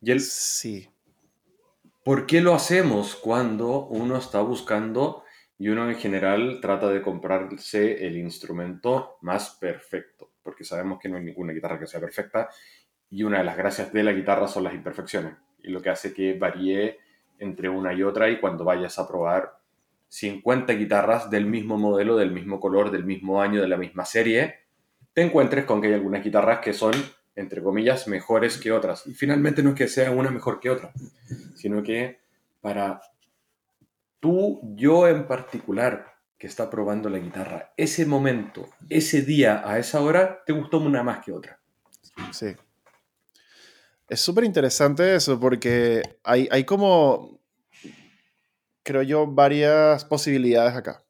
Y el, Sí. ¿Por qué lo hacemos cuando uno está buscando y uno en general trata de comprarse el instrumento más perfecto? Porque sabemos que no hay ninguna guitarra que sea perfecta y una de las gracias de la guitarra son las imperfecciones y lo que hace que varíe entre una y otra y cuando vayas a probar 50 guitarras del mismo modelo, del mismo color, del mismo año, de la misma serie, te encuentres con que hay algunas guitarras que son, entre comillas, mejores que otras. Y finalmente no es que sea una mejor que otra, sino que para tú, yo en particular, que está probando la guitarra, ese momento, ese día, a esa hora, te gustó una más que otra. Sí. Es súper interesante eso porque hay, hay como, creo yo, varias posibilidades acá.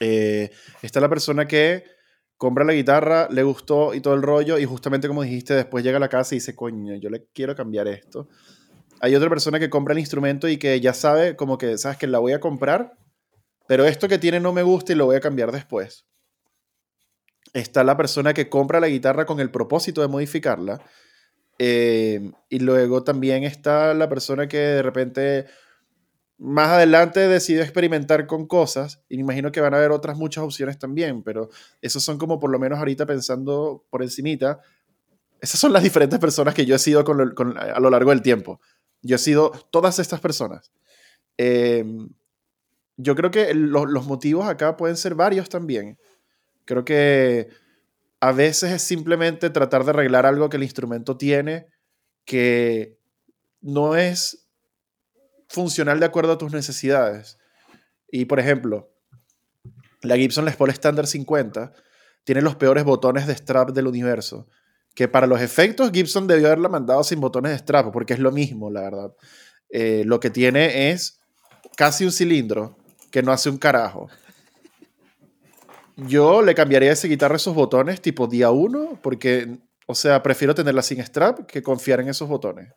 Eh, está la persona que compra la guitarra, le gustó y todo el rollo y justamente como dijiste, después llega a la casa y dice, coño, yo le quiero cambiar esto. Hay otra persona que compra el instrumento y que ya sabe como que, sabes que la voy a comprar, pero esto que tiene no me gusta y lo voy a cambiar después. Está la persona que compra la guitarra con el propósito de modificarla. Eh, y luego también está la persona que de repente más adelante decidió experimentar con cosas. Y me imagino que van a haber otras muchas opciones también, pero esos son como por lo menos ahorita pensando por encimita. Esas son las diferentes personas que yo he sido con a lo largo del tiempo. Yo he sido todas estas personas. Eh, yo creo que lo- los motivos acá pueden ser varios también. Creo que a veces es simplemente tratar de arreglar algo que el instrumento tiene que no es funcional de acuerdo a tus necesidades. Y por ejemplo, la Gibson Les Paul Standard 50 tiene los peores botones de strap del universo. Que para los efectos Gibson debió haberla mandado sin botones de strap, porque es lo mismo, la verdad. Eh, lo que tiene es casi un cilindro que no hace un carajo. Yo le cambiaría a esa guitarra esos botones tipo día 1, porque, o sea, prefiero tenerla sin strap que confiar en esos botones.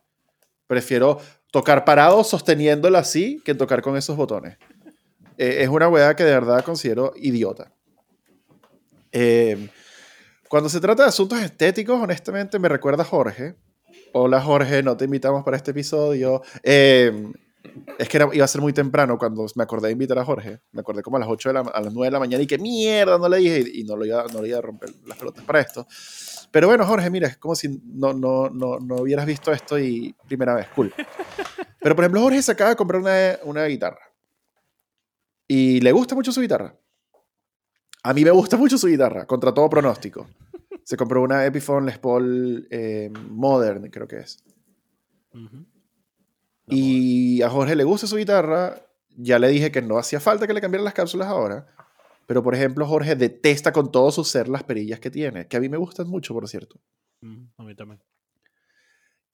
Prefiero tocar parado sosteniéndola así que tocar con esos botones. Eh, es una weá que de verdad considero idiota. Eh, cuando se trata de asuntos estéticos, honestamente me recuerda a Jorge. Hola Jorge, no te invitamos para este episodio. Eh, es que era- iba a ser muy temprano cuando me acordé de invitar a Jorge. Me acordé como a las 8 de la, a las 9 de la mañana y que mierda, no le dije y, y no, lo iba, no le iba a romper las pelotas para esto. Pero bueno, Jorge, mira, es como si no, no, no, no hubieras visto esto y primera vez, cool. Pero por ejemplo, Jorge se acaba de comprar una, una guitarra y le gusta mucho su guitarra. A mí me gusta mucho su guitarra, contra todo pronóstico. Se compró una Epiphone Les Paul eh, Modern, creo que es. Y a Jorge le gusta su guitarra. Ya le dije que no hacía falta que le cambiaran las cápsulas ahora. Pero, por ejemplo, Jorge detesta con todo su ser las perillas que tiene, que a mí me gustan mucho, por cierto. Mm, a mí también.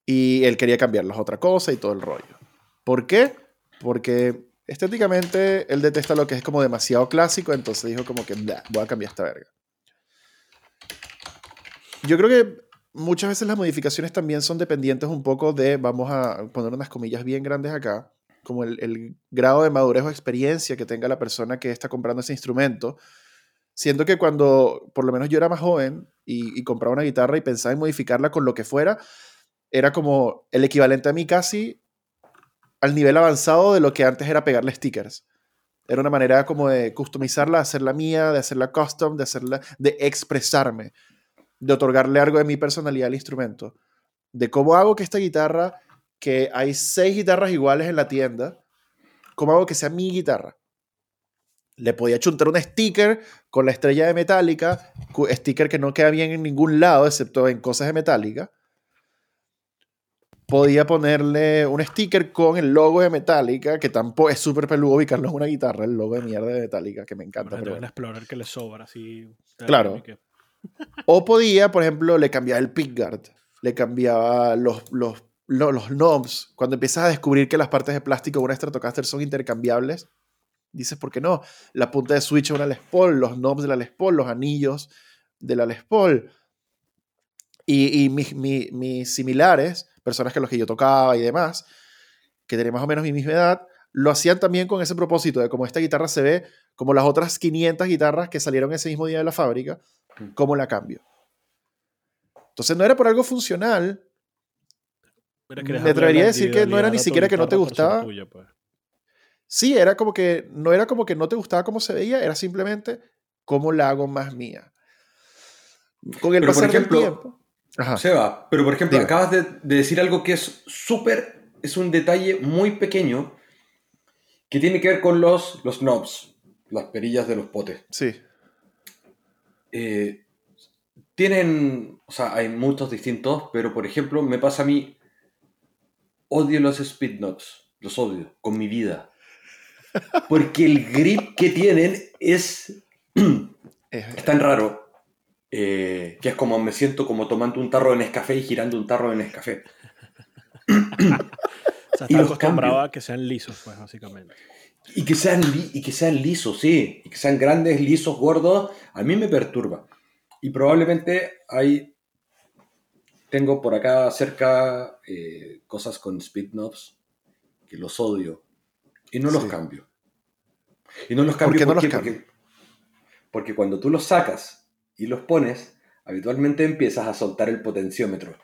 Y él quería cambiarlas a otra cosa y todo el rollo. ¿Por qué? Porque estéticamente él detesta lo que es como demasiado clásico, entonces dijo como que voy a cambiar esta verga. Yo creo que muchas veces las modificaciones también son dependientes un poco de, vamos a poner unas comillas bien grandes acá, como el, grado de madurez o experiencia que tenga la persona que está comprando ese instrumento. Siento que cuando, por lo menos yo era más joven y, compraba una guitarra y pensaba en modificarla con lo que fuera, era como el equivalente a mí casi al nivel avanzado de lo que antes era pegarle stickers. Era una manera como de customizarla, hacerla mía, de hacerla custom, de hacerla, de expresarme, de otorgarle algo de mi personalidad al instrumento. De cómo hago que esta guitarra que hay seis guitarras iguales en la tienda, ¿cómo hago que sea mi guitarra? Le podía chuntar un sticker con la estrella de Metallica, sticker que no queda bien en ningún lado, excepto en cosas de Metallica. Podía ponerle un sticker con el logo de Metallica, que tampoco es súper peludo ubicarlo en una guitarra, el logo de mierda de Metallica, que me encanta. Pero un Explorer que le sobra así. Claro. O podía, por ejemplo, le cambiaba el pickguard, le cambiaba los, los los knobs, cuando empiezas a descubrir que las partes de plástico de una Stratocaster son intercambiables, dices, ¿por qué no? La punta de switch de una Les Paul, los knobs de la Les Paul, los anillos de la Les Paul. Y, y mis, mis, similares, personas que los que yo tocaba y demás, que tenían más o menos mi misma edad, lo hacían también con ese propósito de como esta guitarra se ve como las otras 500 guitarras que salieron ese mismo día de la fábrica. ¿cómo la cambio? Entonces no era por algo funcional, me atrevería a decir que no era ni siquiera que no te gustaba. Pues. Sí, era como que no era como que no te gustaba cómo se veía, era simplemente cómo la hago más mía. Con el pero pasar ejemplo, del tiempo. Seba, pero por ejemplo, acabas de, decir algo que es súper, es un detalle muy pequeño que tiene que ver con los, los knobs, las perillas de los potes. Sí. Eh, tienen, o sea, hay muchos distintos, pero por ejemplo, me pasa a mí odio los speed notes, los odio con mi vida. Porque el grip que tienen es, es tan raro eh, que es como me siento como tomando un tarro de Nescafé y girando un tarro de Nescafé. o sea, y los a que sean lisos, pues, básicamente. Y que, sean y que sean lisos, sí. Y que sean grandes, lisos, gordos. A mí me perturba. Y probablemente hay tengo por acá cerca eh, cosas con speed knobs que los odio y no los cambio. Y no los cambio ¿Por porque, porque cuando tú los sacas y los pones, habitualmente empiezas a soltar el potenciómetro.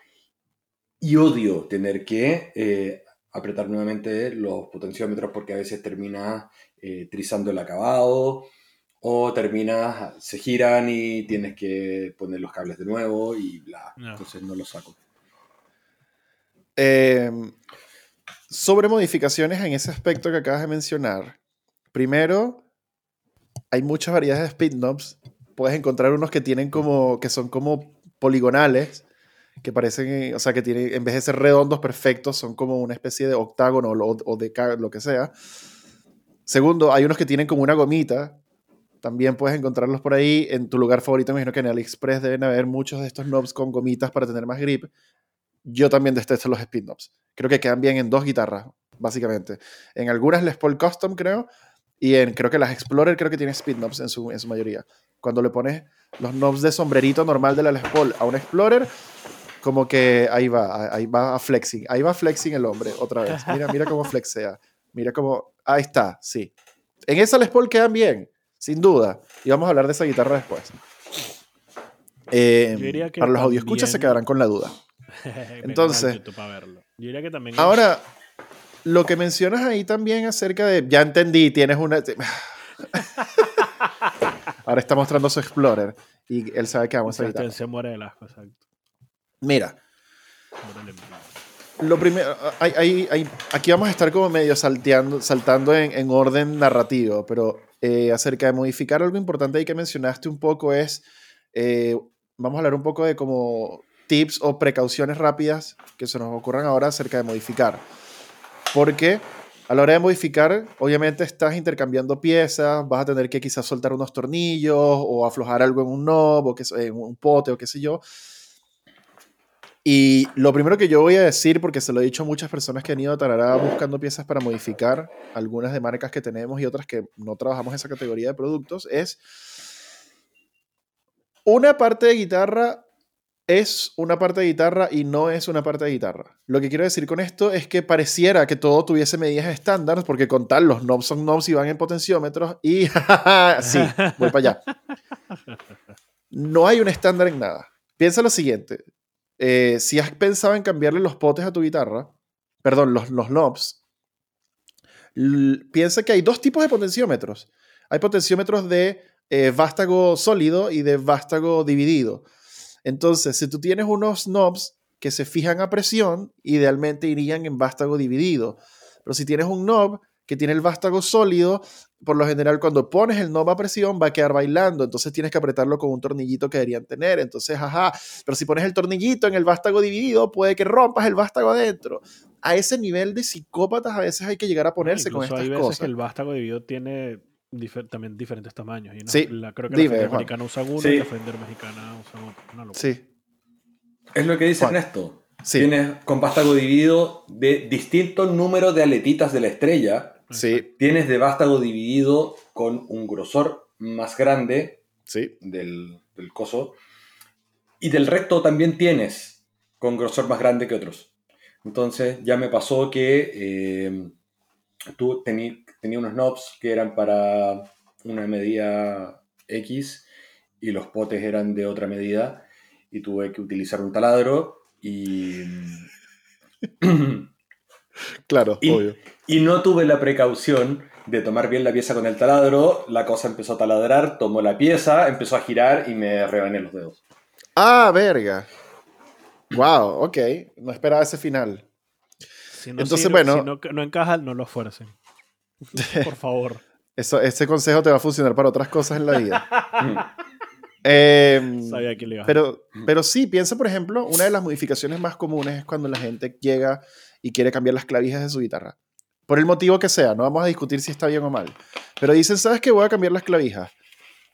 Y odio tener que eh, apretar nuevamente los potenciómetros porque a veces termina eh, trizando el acabado o terminas, se giran y tienes que poner los cables de nuevo y bla. Entonces no los saco. Em, sobre modificaciones en ese aspecto que acabas de mencionar. Primero, hay muchas variedades de speed knobs. Puedes encontrar unos que tienen como, que son como poligonales, que parecen, o sea, que tienen, en vez de ser redondos perfectos, son como una especie de octágono o, o de lo que sea. Segundo, hay unos que tienen como una gomita, también puedes encontrarlos por ahí en tu lugar favorito. Me imagino que en AliExpress deben haber muchos de estos knobs con gomitas para tener más grip. Yo también detesto los speed knobs. Creo que quedan bien en dos guitarras, básicamente. En algunas Les Paul Custom, creo. Y en, creo que las Explorer creo que tienen speed knobs en su, en su mayoría. Cuando le pones los knobs de sombrerito normal de la Les Paul a un Explorer, como que ahí va, ahí va a flexing. Ahí va flexing el hombre, otra vez. Mira, mira cómo flexea. Mira cómo... Ahí está, sí. En esa Les Paul quedan bien sin duda. Y vamos a hablar de esa guitarra después. Eh, para los escuchas se quedarán con la duda. Entonces, ahora, lo que mencionas ahí también acerca de, ya entendí, tienes una... ahora está mostrando su Explorer y él sabe que vamos a editar. Se muere de asco, exacto. Mira. Lo primero, aquí vamos a estar como medio salteando, saltando en, en orden narrativo, pero eh, acerca de modificar, algo importante ahí que mencionaste un poco es, eh, vamos a hablar un poco de como tips o precauciones rápidas que se nos ocurran ahora acerca de modificar. Porque A la hora de modificar, obviamente estás intercambiando piezas, vas a tener que quizás soltar unos tornillos o aflojar algo en un knob o que, en un pote o qué sé yo. Y lo primero que yo voy a decir, porque se lo he dicho a muchas personas que han ido a Tarará buscando piezas para modificar, algunas de marcas que tenemos y otras que no trabajamos esa categoría de productos, es una parte de guitarra es una parte de guitarra y no es una parte de guitarra. Lo que quiero decir con esto es que pareciera que todo tuviese medidas estándar, porque con tal los knobs son knobs y van en potenciómetros y sí, voy para allá. No hay un estándar en nada. Piensa lo siguiente, eh, si has pensado en cambiarle los potes a tu guitarra, perdón, los, los knobs, piensa que hay dos tipos de potenciómetros. Hay potenciómetros de eh, vástago sólido y de vástago dividido. Entonces, si tú tienes unos knobs que se fijan a presión, idealmente irían en vástago dividido. Pero si tienes un knob que tiene el vástago sólido, por lo general cuando pones el knob a presión va a quedar bailando, entonces tienes que apretarlo con un tornillito que deberían tener, entonces, ajá, pero si pones el tornillito en el vástago dividido, puede que rompas el vástago adentro. A ese nivel de psicópatas a veces hay que llegar a ponerse con estas hay veces que el vástago dividido tiene también diferentes tamaños. Y sí, la, creo que la Fender americana usa uno y la Fender mexicana usa otro. sí. Es lo que dice Ernesto. Tienes con vástago dividido de distintos números de aletitas de la estrella Sí. Tienes de vástago dividido con un grosor más grande sí. del, coso. Y del recto también tienes con grosor más grande que otros. Entonces ya me pasó que eh, tú tenías unos knobs que eran para una medida X y los potes eran de otra medida y tuve que utilizar un taladro y Claro, y, obvio. Y no tuve la precaución de tomar bien la pieza con el taladro. La cosa empezó a taladrar, tomó la pieza, empezó a girar y me rebané los dedos. Ah, verga. Wow, ok. No esperaba ese final. Entonces, bueno. Si no, no encaja, no lo fuercen. Por favor. Eso, ese consejo te va a funcionar para otras cosas en la vida. Em, Sabía que le iba pero, pero sí, piensa, por ejemplo, una de las modificaciones más comunes es cuando la gente llega y quiere cambiar las clavijas de su guitarra. Por el motivo que sea, no vamos a discutir si está bien o mal. Pero dicen, ¿sabes qué? Voy a cambiar las clavijas.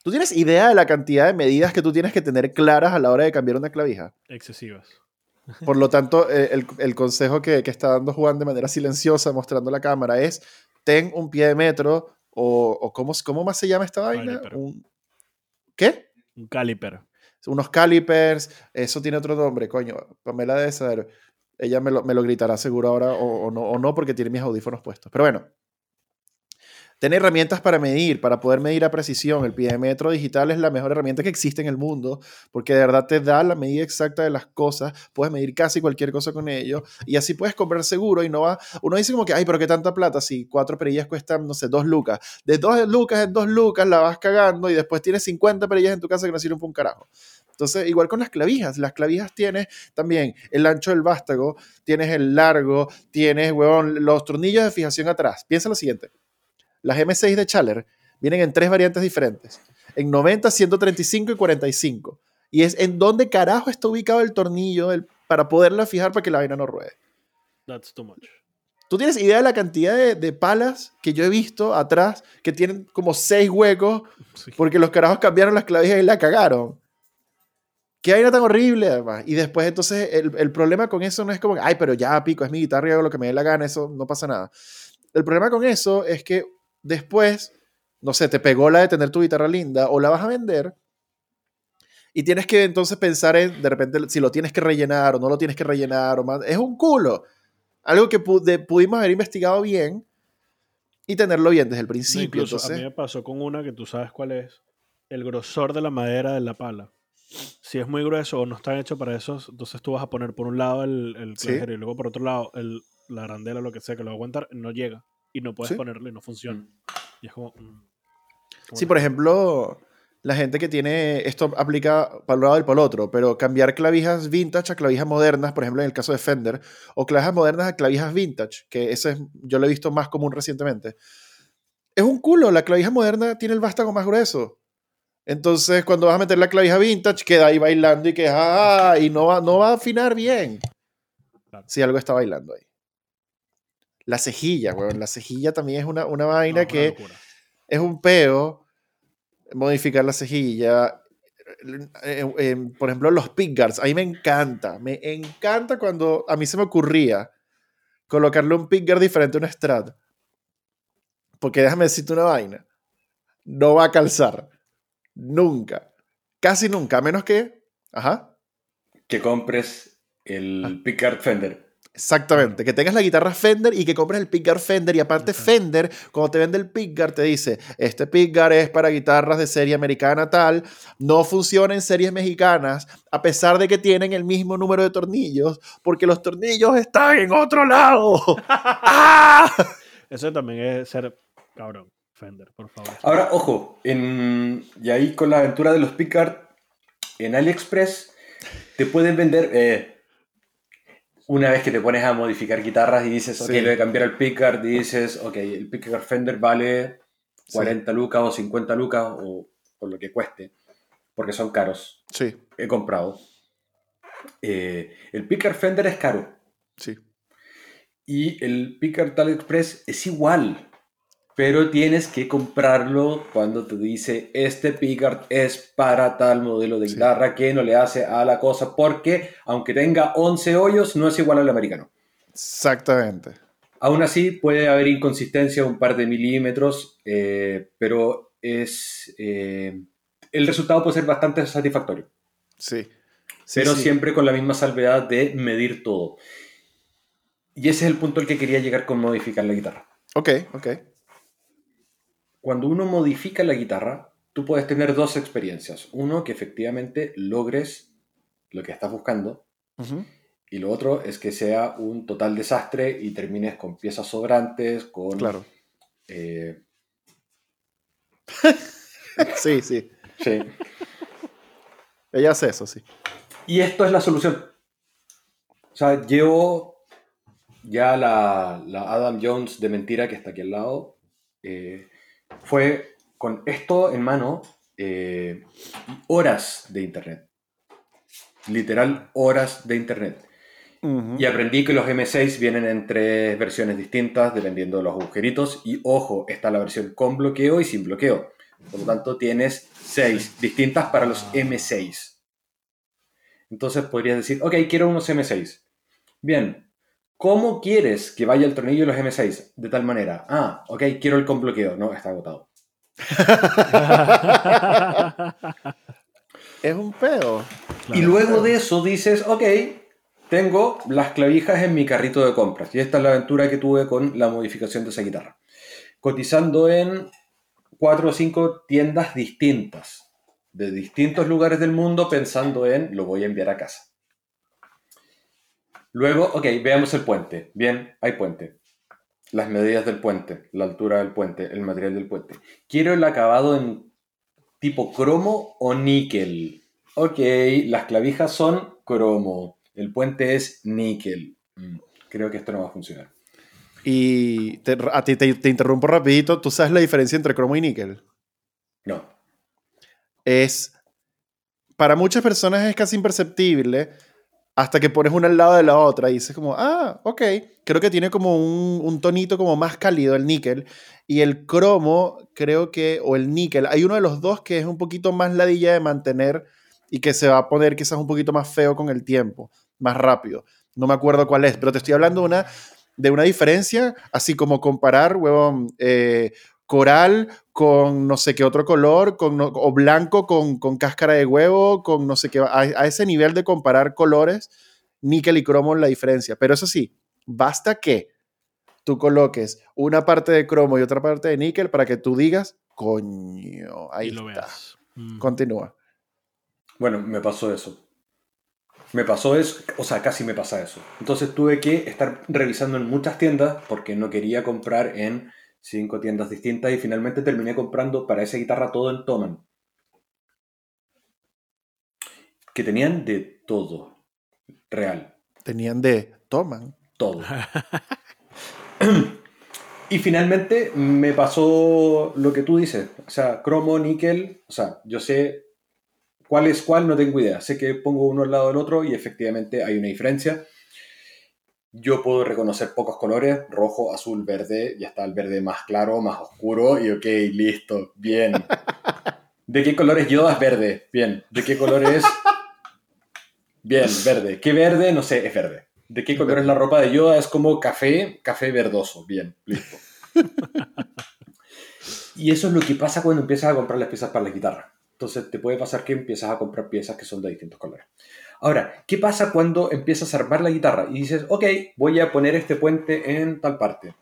¿Tú tienes idea de la cantidad de medidas que tú tienes que tener claras a la hora de cambiar una clavija? Excesivas. Por lo tanto, eh, el, el consejo que, que, está dando Juan de manera silenciosa, mostrando la cámara, es ten un pie de metro o, o ¿cómo, ¿cómo, más se llama esta vaina? Un, ¿Qué? Un caliper. Unos calipers, eso tiene otro nombre, coño. Pamela debe saber. Ella me lo, me lo gritará seguro ahora o, no, o no porque tiene mis audífonos puestos. Pero bueno, Tener herramientas para medir, para poder medir a precisión. El piedemetro digital es la mejor herramienta que existe en el mundo porque de verdad te da la medida exacta de las cosas. Puedes medir casi cualquier cosa con ello y así puedes comprar seguro y no va. Uno dice como que, ay, pero qué tanta plata si cuatro perillas cuestan, no sé, dos lucas. De dos lucas en dos lucas la vas cagando y después tienes 50 perillas en tu casa que no sirven para un carajo. Entonces, igual con las clavijas. Las clavijas tienes también el ancho del vástago, tienes el largo, tienes, huevón, los tornillos de fijación atrás. Piensa lo siguiente. Las M6 de Chaler vienen en tres variantes diferentes. En 90, 135 y 45. Y es en dónde carajo está ubicado el tornillo para poderla fijar para que la vaina no ruede. That's too much. ¿Tú tienes idea de la cantidad de, palas que yo he visto atrás que tienen como seis huecos porque los carajos cambiaron las clavijas y la cagaron? Qué vaina tan horrible, además. Y después, entonces, el, el, problema con eso no es como, ay, pero ya, pico, es mi guitarra y hago lo que me dé la gana, eso no pasa nada. El problema con eso es que después, no sé, te pegó la de tener tu guitarra linda o la vas a vender y tienes que entonces pensar en, de repente, si lo tienes que rellenar o no lo tienes que rellenar o más. Es un culo. Algo que pudimos haber investigado bien y tenerlo bien desde el principio. incluso a mí me pasó con una que tú sabes cuál es. El grosor de la madera de la pala. Si es muy grueso o no está hecho para eso, entonces tú vas a poner por un lado el, el y luego por otro lado el, la arandela, lo que sea, que lo va a aguantar, no llega y no puedes ponerlo y no funciona. Mm. Y es como... Mm, sí, por ejemplo, la gente que tiene, esto aplica para un lado y para el otro, pero cambiar clavijas vintage a clavijas modernas, por ejemplo en el caso de Fender, o clavijas modernas a clavijas vintage, que ese es, yo lo he visto más común recientemente. Es un culo, la clavija moderna tiene el vástago más grueso. Entonces, cuando vas a meter la clavija vintage, queda ahí bailando y que, ah, y no va, no va a afinar bien. Si algo está bailando ahí. La cejilla, weón. La cejilla también es una, una vaina No, es una que es un peo modificar la cejilla. Eh, eh, por ejemplo, los pickguards. A mí me encanta. Me encanta cuando a mí se me ocurría colocarle un pickguard diferente a un strat. Porque déjame decirte una vaina. No va a calzar. Nunca. Casi nunca. A menos que. Ajá. Que compres el Ah. Pickard Fender. Exactamente, que tengas la guitarra Fender y que compres el pickguard Fender y aparte. Fender, cuando te vende el pickguard te dice, este pickguard es para guitarras de serie americana tal, no funciona en series mexicanas a pesar de que tienen el mismo número de tornillos porque los tornillos están en otro lado. ¡Ah! Eso también es ser cabrón. Fender, por favor. Ahora, ojo, en, y ahí con la aventura de los Pickard, en AliExpress te pueden vender, eh, una vez que te pones a modificar guitarras y dices, ok, Sí. le voy a cambiar el Pickard, y dices, ok, el Pickard Fender vale 40 lucas o 50 lucas o, o lo que cueste, porque son caros, Sí, he comprado. Eh, el Pickard Fender es caro sí. y el Pickard AliExpress es igual, pero tienes que comprarlo cuando te dice este Pickard es para tal modelo de Sí. guitarra que no le hace a la cosa porque aunque tenga 11 hoyos no es igual al americano. Exactamente. Aún así puede haber inconsistencia un par de milímetros, eh, pero es eh, el resultado puede ser bastante satisfactorio, Sí. Sí, pero sí. siempre con la misma salvedad de medir todo. Y ese es el punto al que quería llegar con modificar la guitarra. Ok, ok. Cuando uno modifica la guitarra, tú puedes tener dos experiencias. Uno, que efectivamente logres lo que estás buscando. Y lo otro es que sea un total desastre y termines con piezas sobrantes, con... Claro. eh, Sí, sí. sí. Ella hace eso, sí. Y esto es la solución. O sea, llevo ya la, la Adam Jones de mentira que está aquí al lado. eh, fue con esto en mano eh, horas de internet. Literal horas de internet. Y aprendí que los M6 vienen en tres versiones distintas dependiendo de los agujeritos. Y ojo, está la versión con bloqueo y sin bloqueo. Por lo tanto, tienes seis distintas para los M6. Entonces podrías decir, ok, quiero unos M6. Bien, ¿cómo quieres que vaya el tornillo de los M6? De tal manera, ah, ok, quiero el con bloqueo. No, está agotado. Es un pedo. Y luego de eso dices, ok, tengo las clavijas en mi carrito de compras. Y esta es la aventura que tuve con la modificación de esa guitarra. Cotizando en cuatro o cinco tiendas distintas, de distintos lugares del mundo, pensando en lo voy a enviar a casa. Luego, ok, veamos el puente. Bien, hay puente. Las medidas del puente, la altura del puente, el material del puente. Quiero el acabado en tipo cromo o níquel. Ok, las clavijas son cromo. El puente es níquel. Mm, creo que esto no va a funcionar. Y te- a ti te, te interrumpo rapidito. ¿Tú sabes la diferencia entre cromo y níquel? No. Es, para muchas personas es casi imperceptible hasta que pones una al lado de la otra y dices como, ah, ok, creo que tiene como un, un tonito como más cálido el níquel y el cromo creo que, o el níquel, hay uno de los dos que es un poquito más ladilla de mantener y que se va a poner quizás un poquito más feo con el tiempo, más rápido. No me acuerdo cuál es, pero te estoy hablando de una, de una diferencia, así como comparar, huevón, eh, coral con no sé qué otro color, con, no- o blanco con, con cáscara de huevo, con no sé qué, a, a ese nivel de comparar colores, níquel y cromo la diferencia. Pero eso sí, basta que tú coloques una parte de cromo y otra parte de níquel para que tú digas, coño, ahí lo está. veas. Mm. Continúa. Bueno, me pasó eso. Me pasó eso, o sea, casi me pasa eso. Entonces tuve que estar revisando en muchas tiendas porque no quería comprar en cinco tiendas distintas y finalmente terminé comprando para esa guitarra todo en Toman. Que tenían de todo. Real. Tenían de, toman. Todo. Y finalmente me pasó lo que tú dices. O sea, cromo, níquel. O sea, yo sé cuál es cuál, no tengo idea. Sé que pongo uno al lado del otro y efectivamente hay una diferencia. Yo puedo reconocer pocos colores, rojo, azul, verde, ya está el verde más claro, más oscuro, y ok, listo, bien. ¿De qué color es Yoda? Es verde, bien. ¿De qué color es? Bien, verde. ¿Qué verde? No sé, es verde. ¿De qué color es la ropa de Yoda? Es como café, café verdoso, bien, listo. y eso es lo que pasa cuando empiezas a comprar las piezas para la guitarra. Entonces te puede pasar que empiezas a comprar piezas que son de distintos colores. Ahora, ¿qué pasa cuando empiezas a armar la guitarra y dices, ok, voy a poner este puente en tal parte?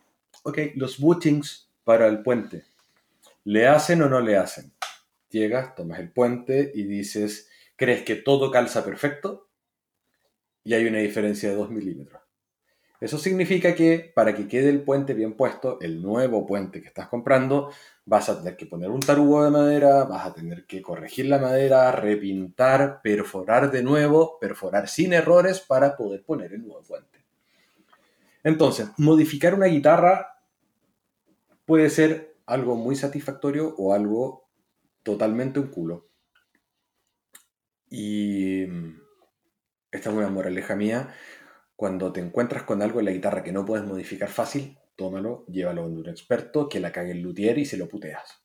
Ok, los bootings para el puente, ¿le hacen o no le hacen? Llegas, tomas el puente y dices, ¿crees que todo calza perfecto? Y hay una diferencia de 2 milímetros. Eso significa que para que quede el puente bien puesto, el nuevo puente que estás comprando, vas a tener que poner un tarugo de madera, vas a tener que corregir la madera, repintar, perforar de nuevo, perforar sin errores para poder poner el nuevo puente. Entonces, modificar una guitarra puede ser algo muy satisfactorio o algo totalmente un culo. Y esta es una moraleja mía cuando te encuentras con algo en la guitarra que no puedes modificar fácil, tómalo, llévalo a un experto, que la cague el luthier y se lo puteas.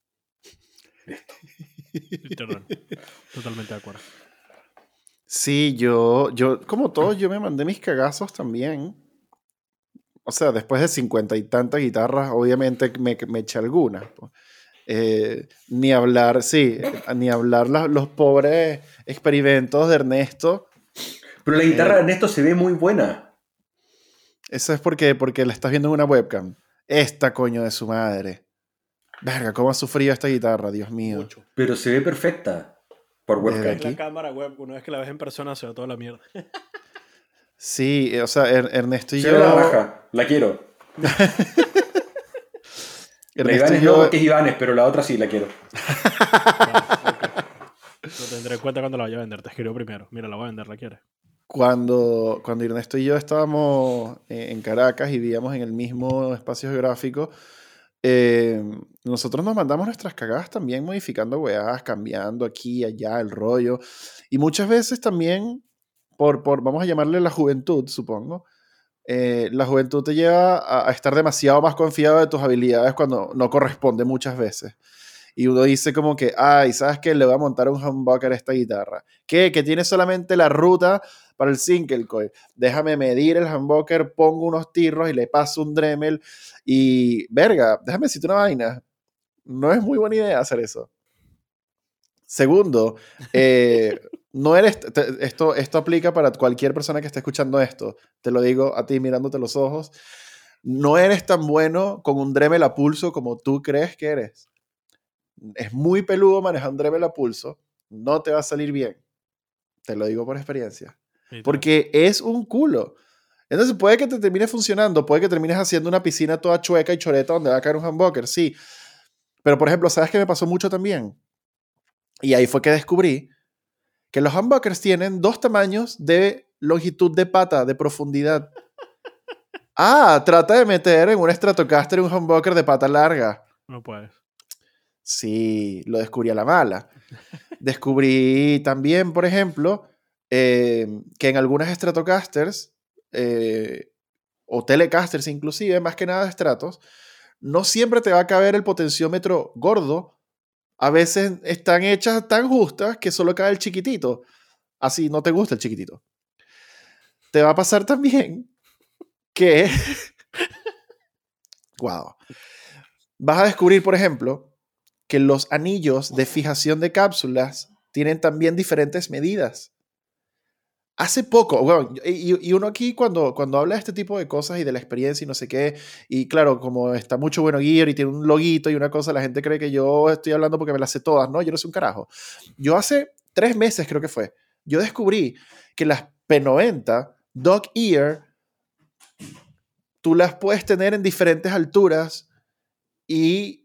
Listo. Totalmente de acuerdo. Sí, yo, yo, como todos, yo me mandé mis cagazos también. O sea, después de cincuenta y tantas guitarras, obviamente me, me eché alguna. Eh, ni hablar, sí, ni hablar los pobres experimentos de Ernesto. Pero la guitarra de eh, Ernesto se ve muy buena. Eso es porque, porque la estás viendo en una webcam. Esta coño de su madre. Verga, cómo ha sufrido esta guitarra, Dios mío. Pero se ve perfecta por webcam. Aquí. La cámara web, una vez que la ves en persona se ve toda la mierda. sí, o sea, Ernesto y se yo. Ve la raja, la quiero. Ernesto la yo... no, que es Ivanes, pero la otra sí la quiero. Lo tendré en cuenta cuando la vaya a vender. Te escribo primero. Mira, la voy a vender, ¿la quieres? Cuando, cuando Ernesto y yo estábamos en Caracas y vivíamos en el mismo espacio geográfico, eh, nosotros nos mandamos nuestras cagadas también modificando weas, cambiando aquí allá el rollo. Y muchas veces también, por, por vamos a llamarle la juventud, supongo, eh, la juventud te lleva a, a, estar demasiado más confiado de tus habilidades cuando no corresponde muchas veces. Y uno dice como que, ay, ¿sabes qué? Le voy a montar un humbucker a esta guitarra. ¿Qué? Que tiene solamente la ruta para el single coil. Déjame medir el humbucker, pongo unos tirros y le paso un Dremel. Y, verga, déjame decirte una vaina. No es muy buena idea hacer eso. Segundo, eh, no eres, esto, esto aplica para cualquier persona que esté escuchando esto. Te lo digo a ti mirándote los ojos. No eres tan bueno con un Dremel a pulso como tú crees que eres. Es muy peludo manejar un Dremel a pulso. No te va a salir bien. Te lo digo por experiencia. Porque es un culo. Entonces puede que te termine funcionando, puede que termines haciendo una piscina toda chueca y choreta donde va a caer un humbucker, sí. Pero por ejemplo, ¿sabes qué me pasó mucho también? Y ahí fue que descubrí que los humbuckers tienen dos tamaños de longitud de pata, de profundidad. Ah, trata de meter en un Stratocaster un humbucker de pata larga. No puedes. Sí, lo descubrí a la mala. Descubrí también, por ejemplo, Em, que en algunas Stratocasters eh, o Telecasters inclusive, más que nada Stratos, no siempre te va a caber el potenciómetro gordo. A veces están hechas tan justas que solo cae el chiquitito. Así no te gusta el chiquitito. Te va a pasar también que... wow. Vas a descubrir, por ejemplo, que los anillos de fijación de cápsulas tienen también diferentes medidas. Hace poco, bueno, y, uno aquí cuando, cuando habla de este tipo de cosas y de la experiencia y no sé qué, y claro, como está mucho bueno Gear y tiene un loguito y una cosa, la gente cree que yo estoy hablando porque me las sé todas, ¿no? Yo no sé un carajo. Yo hace tres meses creo que fue, yo descubrí que las P90 Dog Ear, tú las puedes tener en diferentes alturas y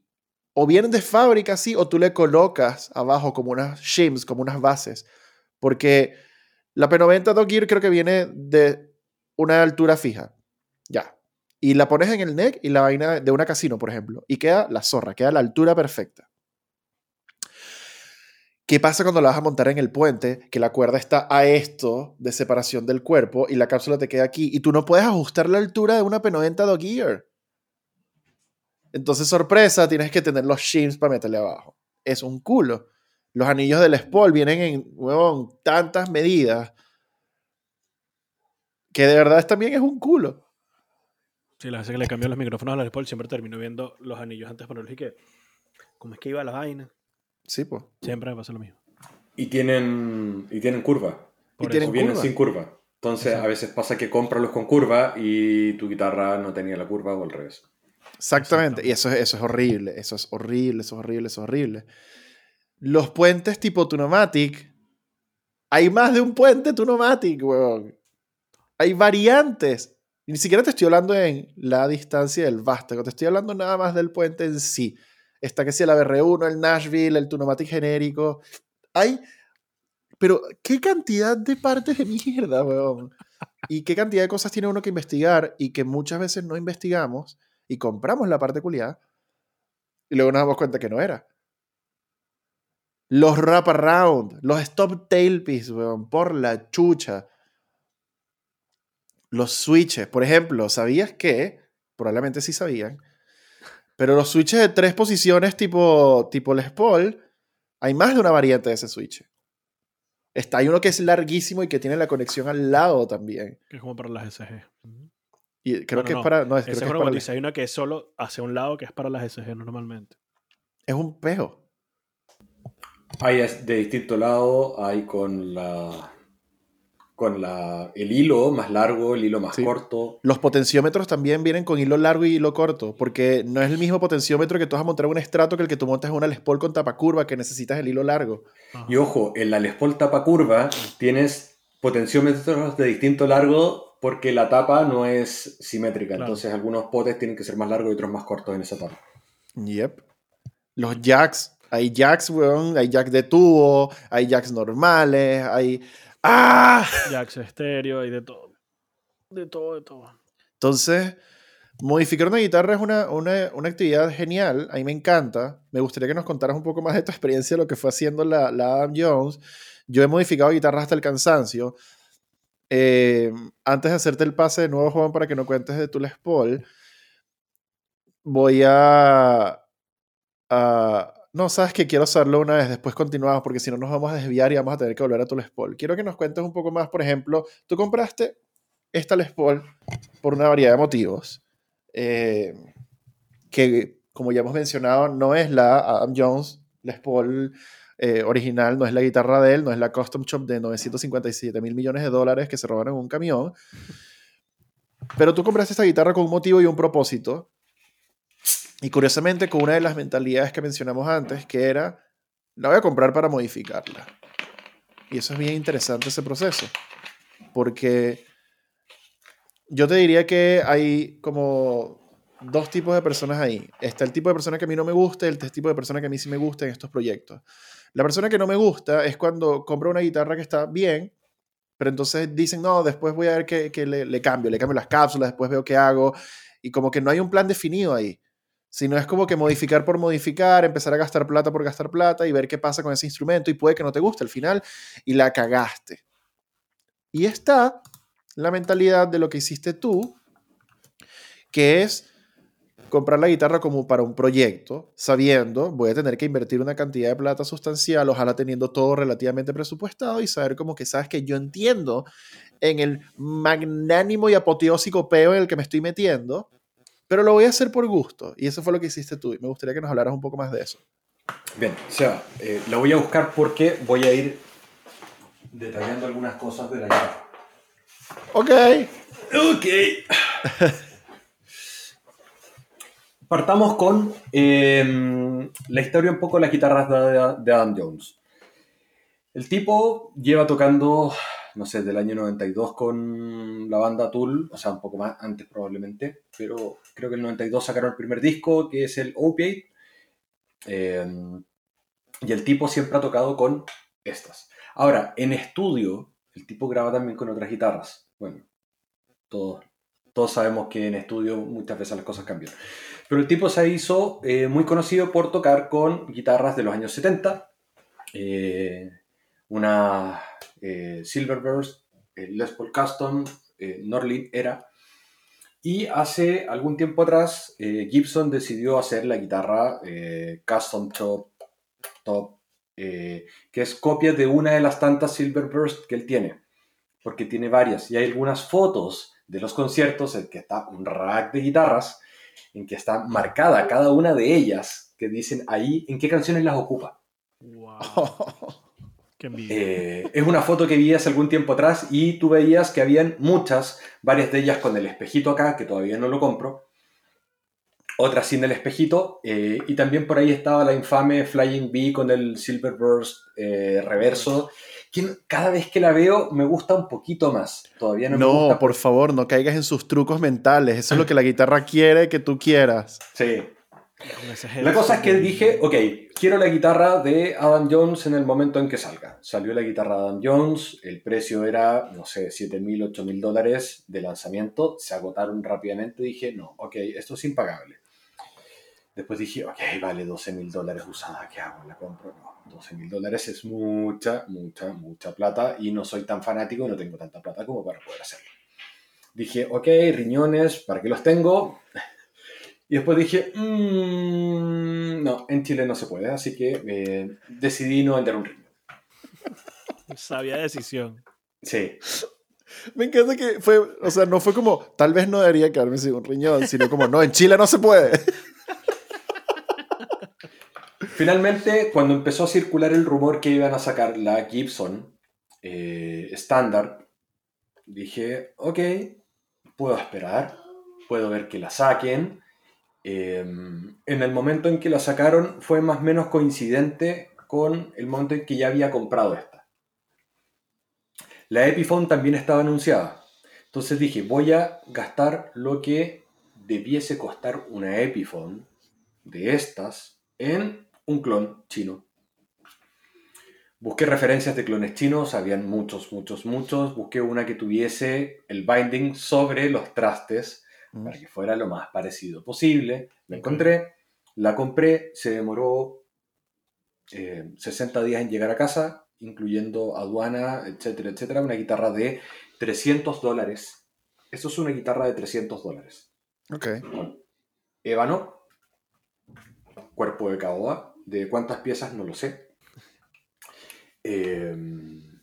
o vienen de fábrica así, o tú le colocas abajo como unas shims, como unas bases, porque la P90 Dog Gear creo que viene de una altura fija. Ya. Y la pones en el neck y la vaina de una casino, por ejemplo. Y queda la zorra, queda la altura perfecta. ¿Qué pasa cuando la vas a montar en el puente? Que la cuerda está a esto de separación del cuerpo y la cápsula te queda aquí y tú no puedes ajustar la altura de una P90 Dog Ear. Entonces, sorpresa, tienes que tener los shims para meterle abajo. Es un culo. Los anillos del Spol vienen en huevón, tantas medidas que de verdad también es un culo. Sí, la vez que le cambió los micrófonos a la Spol siempre termino viendo los anillos antes de ponerlos y que, ¿cómo es que iba la vaina? Sí, pues. Siempre me pasa lo mismo. Y tienen, y tienen curva. Y tienen vienen curva. sin curva. Entonces, a veces pasa que compras los con curva y tu guitarra no tenía la curva o al revés. Exactamente. Y eso, es- eso es horrible. Eso es horrible, eso es horrible, eso es horrible. Los puentes tipo Tunomatic. Hay más de un puente Tunomatic, weón. Hay variantes. Ni siquiera te estoy hablando en la distancia del vástago. Te estoy hablando nada más del puente en sí. Está que sea el ABR1, el Nashville, el Tunomatic genérico. Hay. Pero, ¿qué cantidad de partes de mierda, weón? Y qué cantidad de cosas tiene uno que investigar y que muchas veces no investigamos y compramos la parte culiada y luego nos damos cuenta que no era. Los wraparound, los stop tailpiece, weón, por la chucha. Los switches, por ejemplo, ¿sabías que? Probablemente sí sabían. Pero los switches de tres posiciones tipo, tipo Les Paul, hay más de una variante de ese switch. Está, hay uno que es larguísimo y que tiene la conexión al lado también. Que es como para las SG. Y creo Bueno, que no, es para. No, es, creo que es para. Hay una que es solo hacia un lado que es para las SG normalmente. es un pejo. Hay de distinto lado, hay con la con la, el hilo más largo, el hilo más Sí. corto. Los potenciómetros también vienen con hilo largo y hilo corto, porque no es el mismo potenciómetro que tú vas a montar en un estrato que el que tú montas en una Les Paul con tapa curva, que necesitas el hilo largo. Ajá. Y ojo, en la Les Paul tapa curva tienes potenciómetros de distinto largo porque la tapa no es simétrica. Claro. Entonces algunos potes tienen que ser más largos y otros más cortos en esa tapa. Yep. Los jacks, hay jacks, weón, hay jacks de tubo, hay jacks normales, hay... ¡Ah! Jacks estéreo y de todo. De todo, de todo. Entonces, modificar una guitarra es una, una, una actividad genial, a mí me encanta. Me gustaría que nos contaras un poco más de tu experiencia, lo que fue haciendo la, la Adam Jones. Yo he modificado guitarras hasta el cansancio. Eh, antes de hacerte el pase de nuevo, Juan, para que no cuentes de tu Les Paul, voy a... no, sabes que quiero hacerlo una vez, después continuamos, porque si no nos vamos a desviar y vamos a tener que volver a tu Les Paul. Quiero que nos cuentes un poco más, por ejemplo, tú compraste esta Les Paul por una variedad de motivos. eh, que, como ya hemos mencionado, no es la Adam Jones Les Paul eh, original, no es la guitarra de él, no es la Custom Shop de 957 mil millones de dólares que se robaron en un camión. Pero tú compraste esta guitarra con un motivo y un propósito. Y curiosamente, con una de las mentalidades que mencionamos antes, que era, la voy a comprar para modificarla. Y eso es bien interesante ese proceso. Porque yo te diría que hay como dos tipos de personas ahí. Está el tipo de persona que a mí no me gusta y el tipo de persona que a mí sí me gusta en estos proyectos. La persona que no me gusta es cuando compra una guitarra que está bien, pero entonces dicen, no, después voy a ver qué, qué le, le cambio, le cambio las cápsulas, después veo qué hago, y como que no hay un plan definido ahí, sino es como que modificar por modificar, empezar a gastar plata por gastar plata y ver qué pasa con ese instrumento y puede que no te guste al final y la cagaste. Y está la mentalidad de lo que hiciste tú, que es comprar la guitarra como para un proyecto, sabiendo, voy a tener que invertir una cantidad de plata sustancial, ojalá teniendo todo relativamente presupuestado y saber como que sabes que yo entiendo en el magnánimo y apoteósico peo en el que me estoy metiendo, pero lo voy a hacer por gusto. Y eso fue lo que hiciste tú. Y me gustaría que nos hablaras un poco más de eso. Bien, o sea, eh, la voy a buscar porque voy a ir detallando algunas cosas de la guitarra. Ok. Ok. Partamos con eh, la historia un poco de las guitarras de, Adam Jones. El tipo lleva tocando, no sé, del año 92 con la banda Tool, o sea, un poco más antes probablemente, pero creo que el 92 sacaron el primer disco, que es el Opiate. Eh, y el tipo siempre ha tocado con estas. Ahora, en estudio, el tipo graba también con otras guitarras. Bueno, todos, todos sabemos que en estudio muchas veces las cosas cambian. Pero el tipo se hizo eh, muy conocido por tocar con guitarras de los años 70, eh, una eh, Silverburst, Les Paul Custom, Norlin era. Y hace algún tiempo atrás, Gibson decidió hacer la guitarra Custom Top, Top que es copia de una de las tantas Silverburst que él tiene, porque tiene varias. Y hay algunas fotos de los conciertos en que está un rack de guitarras, en que está marcada cada una de ellas, que dicen ahí en qué canciones las ocupa. Wow. Eh, es una foto que vi hace algún tiempo atrás y tú veías que habían muchas, varias de ellas con el espejito acá, que todavía no lo compro, otras sin el espejito, eh, y también por ahí estaba la infame Flying Bee con el Silverburst eh, reverso, que cada vez que la veo me gusta un poquito más. Todavía no, no me gusta. por favor, no caigas en sus trucos mentales. Eso es lo que la guitarra quiere que tú quieras. Sí, la cosa es que dije, ok, quiero la guitarra de Adam Jones en el momento en que salga. Salió la guitarra de Adam Jones, el precio era, no sé, 7 mil, 8 mil dólares de lanzamiento, se agotaron rápidamente, dije, no, ok, esto es impagable. Después dije, ok, vale 12 mil dólares usada, ¿qué hago? ¿La compro? No, 12 mil dólares es mucha, mucha, mucha plata y no soy tan fanático y no tengo tanta plata como para poder hacerlo. Dije, ok, riñones, ¿para qué los tengo? Y después dije, mmm, no, en Chile no se puede, así que eh, decidí no vender un riñón. Sabia decisión. Sí. Me encanta que fue, o sea, no fue como, tal vez no debería quedarme sin un riñón, sino como, no, en Chile no se puede. Finalmente, cuando empezó a circular el rumor que iban a sacar la Gibson estándar, eh, dije, ok, puedo esperar, puedo ver que la saquen, Em, en el momento en que la sacaron fue más o menos coincidente con el momento en que ya había comprado esta. La Epiphone también estaba anunciada. Entonces dije, voy a gastar lo que debiese costar una Epiphone de estas en un clon chino. Busqué referencias de clones chinos, habían muchos, muchos, muchos. Busqué una que tuviese el binding sobre los trastes para que fuera lo más parecido posible. La encontré, la compré, se demoró 60 eh, días en llegar a casa, incluyendo aduana, etcétera, etcétera. Una guitarra de 300 dólares. Esto es una guitarra de 300 dólares. Ok. Ébano, cuerpo de caoba, de cuántas piezas no lo sé. Em,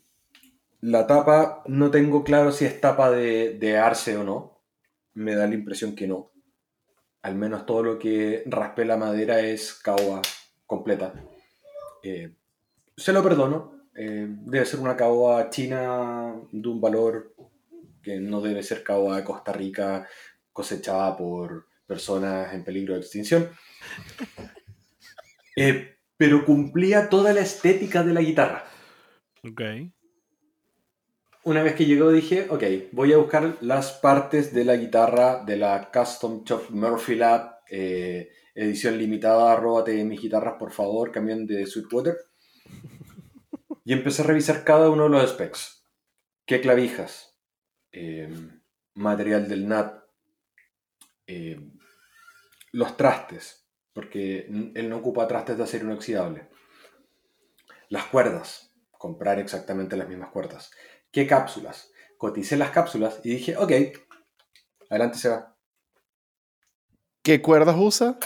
la tapa, no tengo claro si es tapa de, de arce o no me da la impresión que no. Al menos todo lo que raspe la madera es caoba completa. Eh, se lo perdono. Eh, debe ser una caoba china de un valor que no debe ser caoba de Costa Rica cosechada por personas en peligro de extinción. Eh, pero cumplía toda la estética de la guitarra. Ok una vez que llegó dije, ok, voy a buscar las partes de la guitarra de la Custom Shop Murphy Lab, eh, edición limitada, arróbate mis guitarras, por favor, cambien de Sweetwater. Y empecé a revisar cada uno de los specs. ¿Qué clavijas? Em, material del NAT. Em, los trastes, porque él no ocupa trastes de acero inoxidable. Las cuerdas, comprar exactamente las mismas cuerdas. ¿Qué cápsulas? Coticé las cápsulas y dije, ok, adelante se va. ¿Qué cuerdas usa?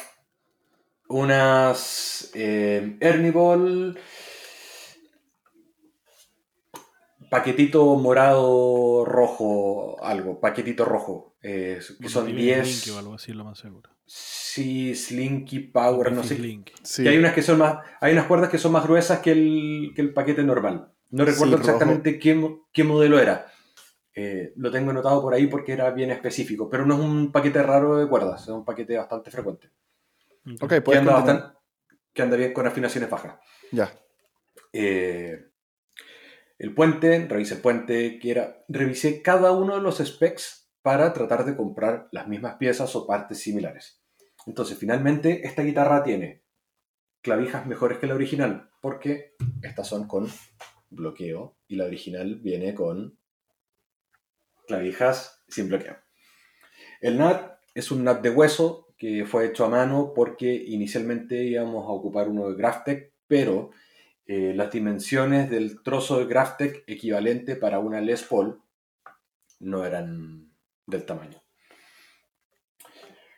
Unas eh, Ball, paquetito morado rojo, algo, paquetito rojo, eh, que son 10. o algo así, lo más seguro. Sí, Slinky Power, no sé. Sí. hay unas que son más, hay unas cuerdas que son más gruesas que el, que el paquete normal. No recuerdo exactamente qué, modelo era. Eh, lo tengo anotado por ahí porque era bien específico, pero no es un paquete raro de cuerdas, es un paquete bastante frecuente. Ok, anda, que anda bien con afinaciones bajas. Ya. Eh, el puente, revisé el puente, que era, revisé cada uno de los specs para tratar de comprar las mismas piezas o partes similares. Entonces, finalmente, esta guitarra tiene clavijas mejores que la original, porque estas son con bloqueo y la original viene con clavijas sin bloqueo. El NAT es un NAT de hueso que fue hecho a mano porque inicialmente íbamos a ocupar uno de Graftec, pero eh, las dimensiones del trozo de Graphtec equivalente para una Les Paul no eran del tamaño.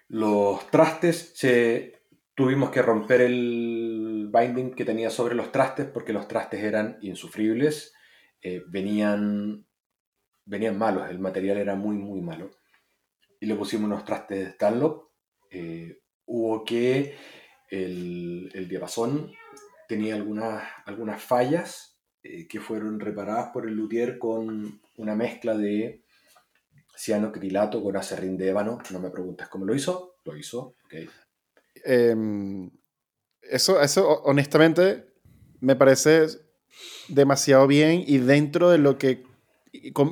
Los trastes se tuvimos que romper el binding que tenía sobre los trastes porque los trastes eran insufribles, eh, venían, venían malos, el material era muy, muy malo. Y le pusimos unos trastes de Stanlop. Eh, hubo que el, el, diapasón tenía algunas, algunas fallas eh, que fueron reparadas por el luthier con una mezcla de cianocrilato con acerrín de ébano. No me preguntes cómo lo hizo, lo hizo. Okay. Em, eso, eso, honestamente, me parece demasiado bien y dentro de lo que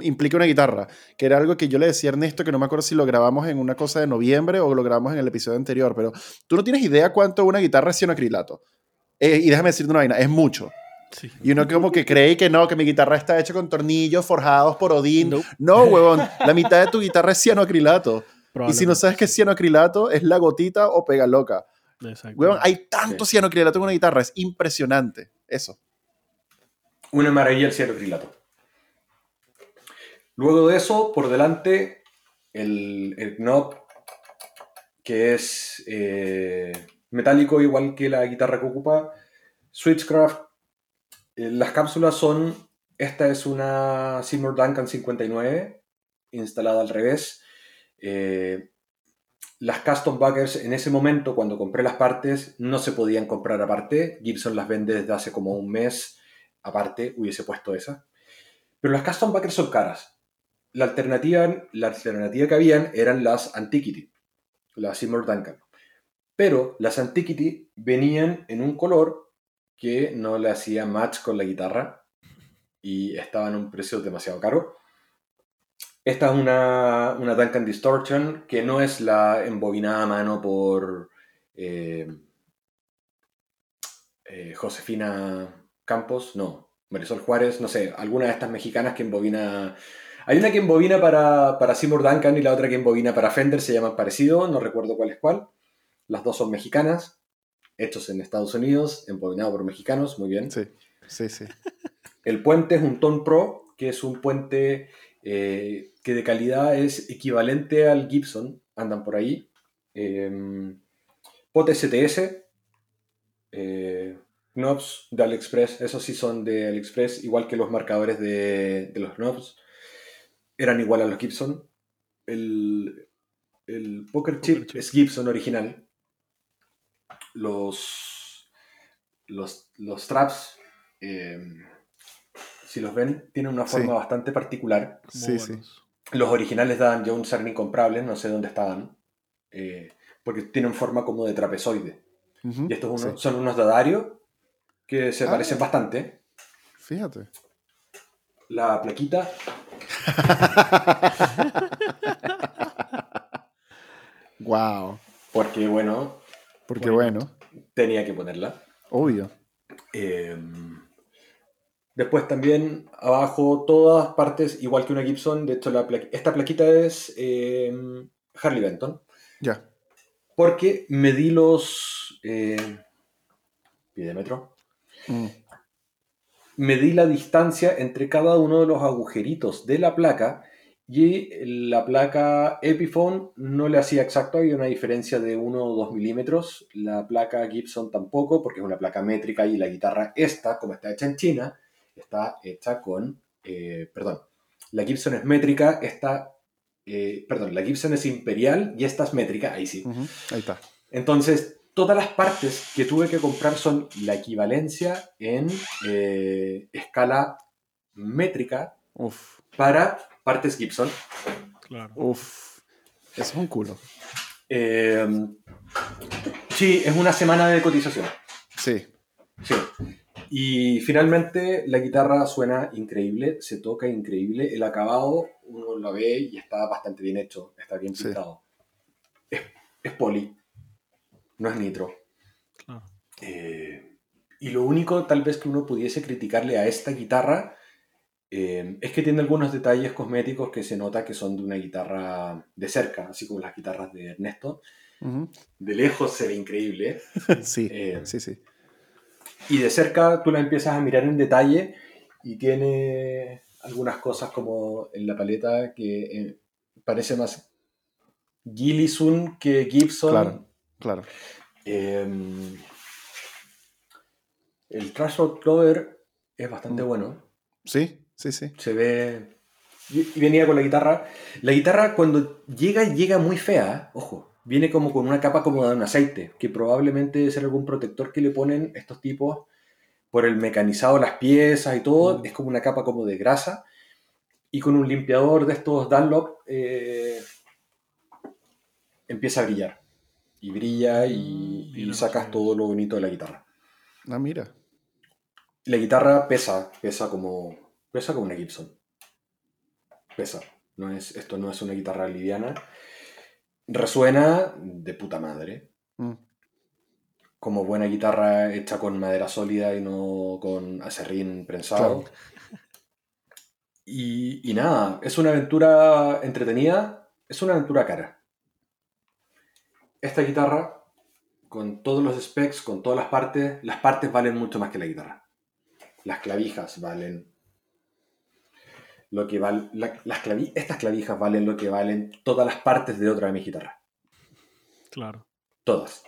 implica una guitarra, que era algo que yo le decía a Ernesto, que no me acuerdo si lo grabamos en una cosa de noviembre o lo grabamos en el episodio anterior, pero tú no tienes idea cuánto una guitarra es cianocrilato. Eh, y déjame decirte una vaina, es mucho. Sí. Y uno como que cree que no, que mi guitarra está hecha con tornillos forjados por Odín. No, huevón, la mitad de tu guitarra es cianoacrilato. Y si no sabes qué es cianoacrilato, es la gotita o pega loca. Huevón, hay tanto sí. cianoacrilato en una guitarra, es impresionante. Eso. Una maravilla el cianoacrilato. Luego de eso, por delante, el, el knob, que es eh, metálico igual que la guitarra que ocupa. Switchcraft. Eh, las cápsulas son, esta es una Seymour Duncan 59, instalada al revés. Eh, las custom backers en ese momento, cuando compré las partes, no se podían comprar aparte. Gibson las vende desde hace como un mes aparte, hubiese puesto esa. Pero las custom backers son caras. La alternativa, la alternativa que habían eran las Antiquity, las Seymour Duncan. Pero las Antiquity venían en un color que no le hacía match con la guitarra y estaban a un precio demasiado caro. Esta es una, una Duncan Distortion que no es la embobinada a mano por eh, eh, Josefina Campos, no, Marisol Juárez, no sé, alguna de estas mexicanas que embobina. Hay una que embobina para, para Seymour Duncan y la otra que embobina para Fender, se llama parecido, no recuerdo cuál es cuál. Las dos son mexicanas, hechos en Estados Unidos, embobinado por mexicanos, muy bien. Sí, sí, sí. El puente es un Tone Pro, que es un puente eh, que de calidad es equivalente al Gibson, andan por ahí. Eh, Pot STS, eh, knobs de AliExpress, esos sí son de AliExpress, igual que los marcadores de, de los knobs, eran igual a los Gibson. El, el Poker, Chip, Poker Chip es Gibson original, los, los, los traps, eh, si los ven, tienen una forma sí. bastante particular. Sí, sí. Los originales daban ya un ser incomprable, no sé dónde estaban, eh, porque tienen forma como de trapezoide. Uh -huh, y estos uno, sí. son unos dadarios que se ah, parecen bastante. Fíjate. La plaquita. wow. Porque, bueno, porque bueno, Tenía que ponerla. Obvio. Eh, después también abajo todas partes, igual que una Gibson. De hecho, la pla esta plaquita es eh, Harley Benton. Ya. Porque medí los eh, pidémetro. Mm. Medí la distancia entre cada uno de los agujeritos de la placa y la placa Epiphone no le hacía exacto, había una diferencia de 1 o 2 milímetros. La placa Gibson tampoco, porque es una placa métrica y la guitarra esta, como está hecha en China, está hecha con, eh, perdón, la Gibson es métrica, esta, eh, perdón, la Gibson es imperial y esta es métrica, ahí sí. Uh -huh, ahí está. Entonces, todas las partes que tuve que comprar son la equivalencia en eh, escala métrica Uf. para partes Gibson. Claro. Uf, eso es un culo. Eh, sí, es una semana de cotización. Sí. Sí. Y finalmente la guitarra suena increíble, se toca increíble. El acabado, uno lo ve y está bastante bien hecho, está bien pintado. Sí. Es, es, poli, no es nitro. Claro. Eh, y lo único tal vez que uno pudiese criticarle a esta guitarra eh, es que tiene algunos detalles cosméticos que se nota que son de una guitarra de cerca, así como las guitarras de Ernesto. Uh -huh. De lejos se ve increíble. sí, eh, sí, sí. Y de cerca tú la empiezas a mirar en detalle y tiene algunas cosas como en la paleta que eh, parece más Gillison que Gibson. Claro, claro. Em, el Trash Road Clover es bastante Mm. bueno. Sí, sí, sí. Se ve. Y venía con la guitarra. La guitarra cuando llega, llega muy fea. Ojo. Viene como con una capa como de un aceite. Que probablemente debe ser algún protector que le ponen estos tipos por el mecanizado de las piezas y todo. Mm. Es como una capa como de grasa. Y con un limpiador de estos Dunlop eh, empieza a brillar. Y brilla y, Mm, y sacas todo lo bonito de la guitarra. Ah, mira. La guitarra pesa, pesa como, pesa como una Gibson. Pesa. No es, esto no es una guitarra liviana. Resuena de puta madre. Mm. Como buena guitarra hecha con madera sólida y no con acerrín prensado. Claro. Y, y nada, es una aventura entretenida, es una aventura cara. Esta guitarra, con todos los specs, con todas las partes, las partes valen mucho más que la guitarra. Las clavijas valen lo que val- la- las clavi- estas clavijas valen lo que valen todas las partes de otra de mis guitarras. Claro. Todas.